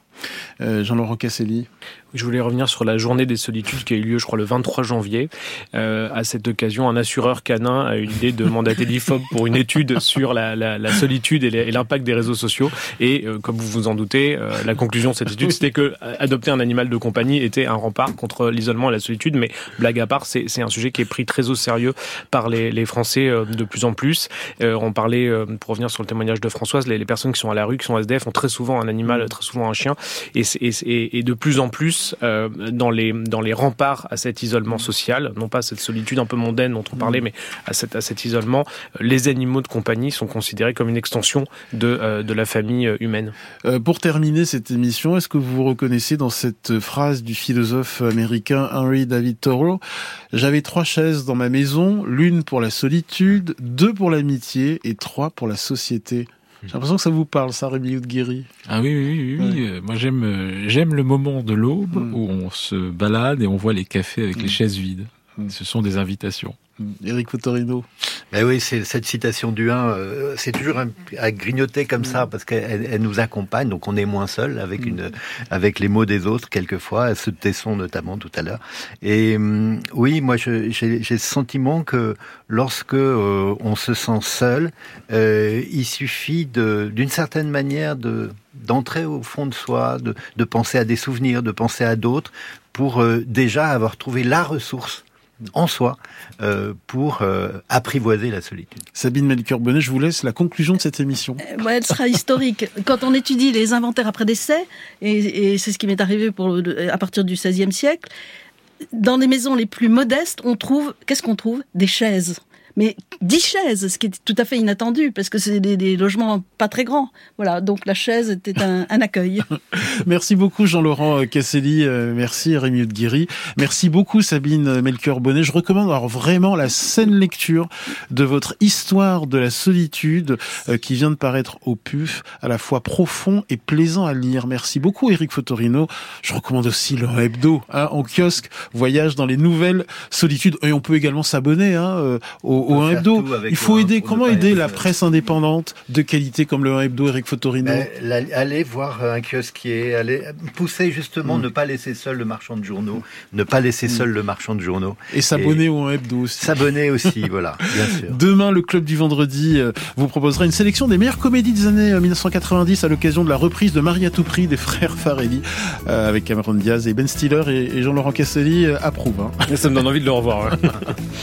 Euh, Jean-Laurent Casselli. Je voulais revenir sur la journée des solitudes qui a eu lieu, je crois, le 23 janvier. Euh, à cette occasion, un assureur canin a eu l'idée de mandater l'IFOP pour une étude sur la, la, la solitude et l'impact des réseaux sociaux. Et euh, comme vous vous en doutez, euh, la conclusion de cette étude, c'était que euh, adopter un animal de compagnie était un rempart contre l'isolement et la solitude. Mais blague à part, c'est c'est un sujet qui est pris très au sérieux par les, les Français euh, de plus en plus. Euh, on parlait, euh, pour revenir sur le témoignage de Françoise, les, les personnes qui sont à la rue, qui sont SDF, ont très souvent un animal, très souvent un chien. Et, et, et de plus en plus, euh, dans, les, dans les remparts à cet isolement social, non pas cette solitude un peu mondaine dont on parlait, mais à cet, à cet isolement, euh, les animaux de compagnie sont considérés comme une extension de, euh, de la famille humaine. Euh, pour terminer cette émission, est-ce que vous vous reconnaissez dans cette phrase du philosophe américain Henry David Thoreau J'avais trois chaises dans ma maison, l'une pour la solitude, deux pour l'amitié et trois pour la société. J'ai l'impression que ça vous parle, ça, Rémi Guéry. Ah oui, oui, oui, oui. Euh, Moi, j'aime, euh, j'aime le moment de l'aube où on se balade et on voit les cafés avec les chaises vides. Ce sont des invitations. Eric Fotorino. Ben oui, c'est cette citation du 1, euh, c'est toujours un- à grignoter comme ça parce qu'elle elle- nous accompagne, donc on est moins seul avec une, avec les mots des autres quelquefois, ceux de Tesson notamment tout à l'heure. Et oui, moi j'ai le sentiment que lorsque euh, on se sent seul, euh, il suffit de, d'une certaine manière de d'entrer au fond de soi, de, de penser à des souvenirs, de penser à d'autres, pour euh, déjà avoir trouvé la ressource en soi euh, pour euh, apprivoiser la solitude. Sabine Melchior-Bonnet, je vous laisse la conclusion de cette émission. Ouais, elle sera historique. Quand on étudie les inventaires après décès, et, et c'est ce qui m'est arrivé pour, le- à partir du XVIe siècle, dans les maisons les plus modestes, on trouve, qu'est-ce qu'on trouve? Des chaises. Mais 10 chaises, ce qui est tout à fait inattendu parce que c'est des, des logements pas très grands. Voilà, donc la chaise était un, un accueil. Merci beaucoup Jean-Laurent Casselli, euh, merci Rémi Guéry, merci beaucoup Sabine Melchior-Bonnet. Je recommande alors vraiment la scène lecture de votre histoire de la solitude euh, qui vient de paraître au PUF, à la fois profond et plaisant à lire. Merci beaucoup Eric Fotorino. Je recommande aussi le hebdo hein, en kiosque, voyage dans les nouvelles solitudes. Et on peut également s'abonner hein, euh, au, au 1 hebdo. Il faut aider. Comment aider la presse indépendante de qualité comme le 1 hebdo, Eric Fotorino ben, Allez voir un kiosquier, allez pousser justement, mm. ne pas laisser seul le marchand de journaux, ne pas laisser mm. seul le marchand de journaux. Et s'abonner au 1 hebdo aussi. S'abonner aussi, voilà, bien sûr. Demain, le club du vendredi euh, vous proposera une sélection des meilleures comédies des années 1990 à l'occasion de la reprise de Marie à tout prix des frères Farelli euh, avec Cameron Diaz et Ben Stiller et, Jean-Laurent Casselli euh, approuvent. Hein. Ça me donne envie de le revoir.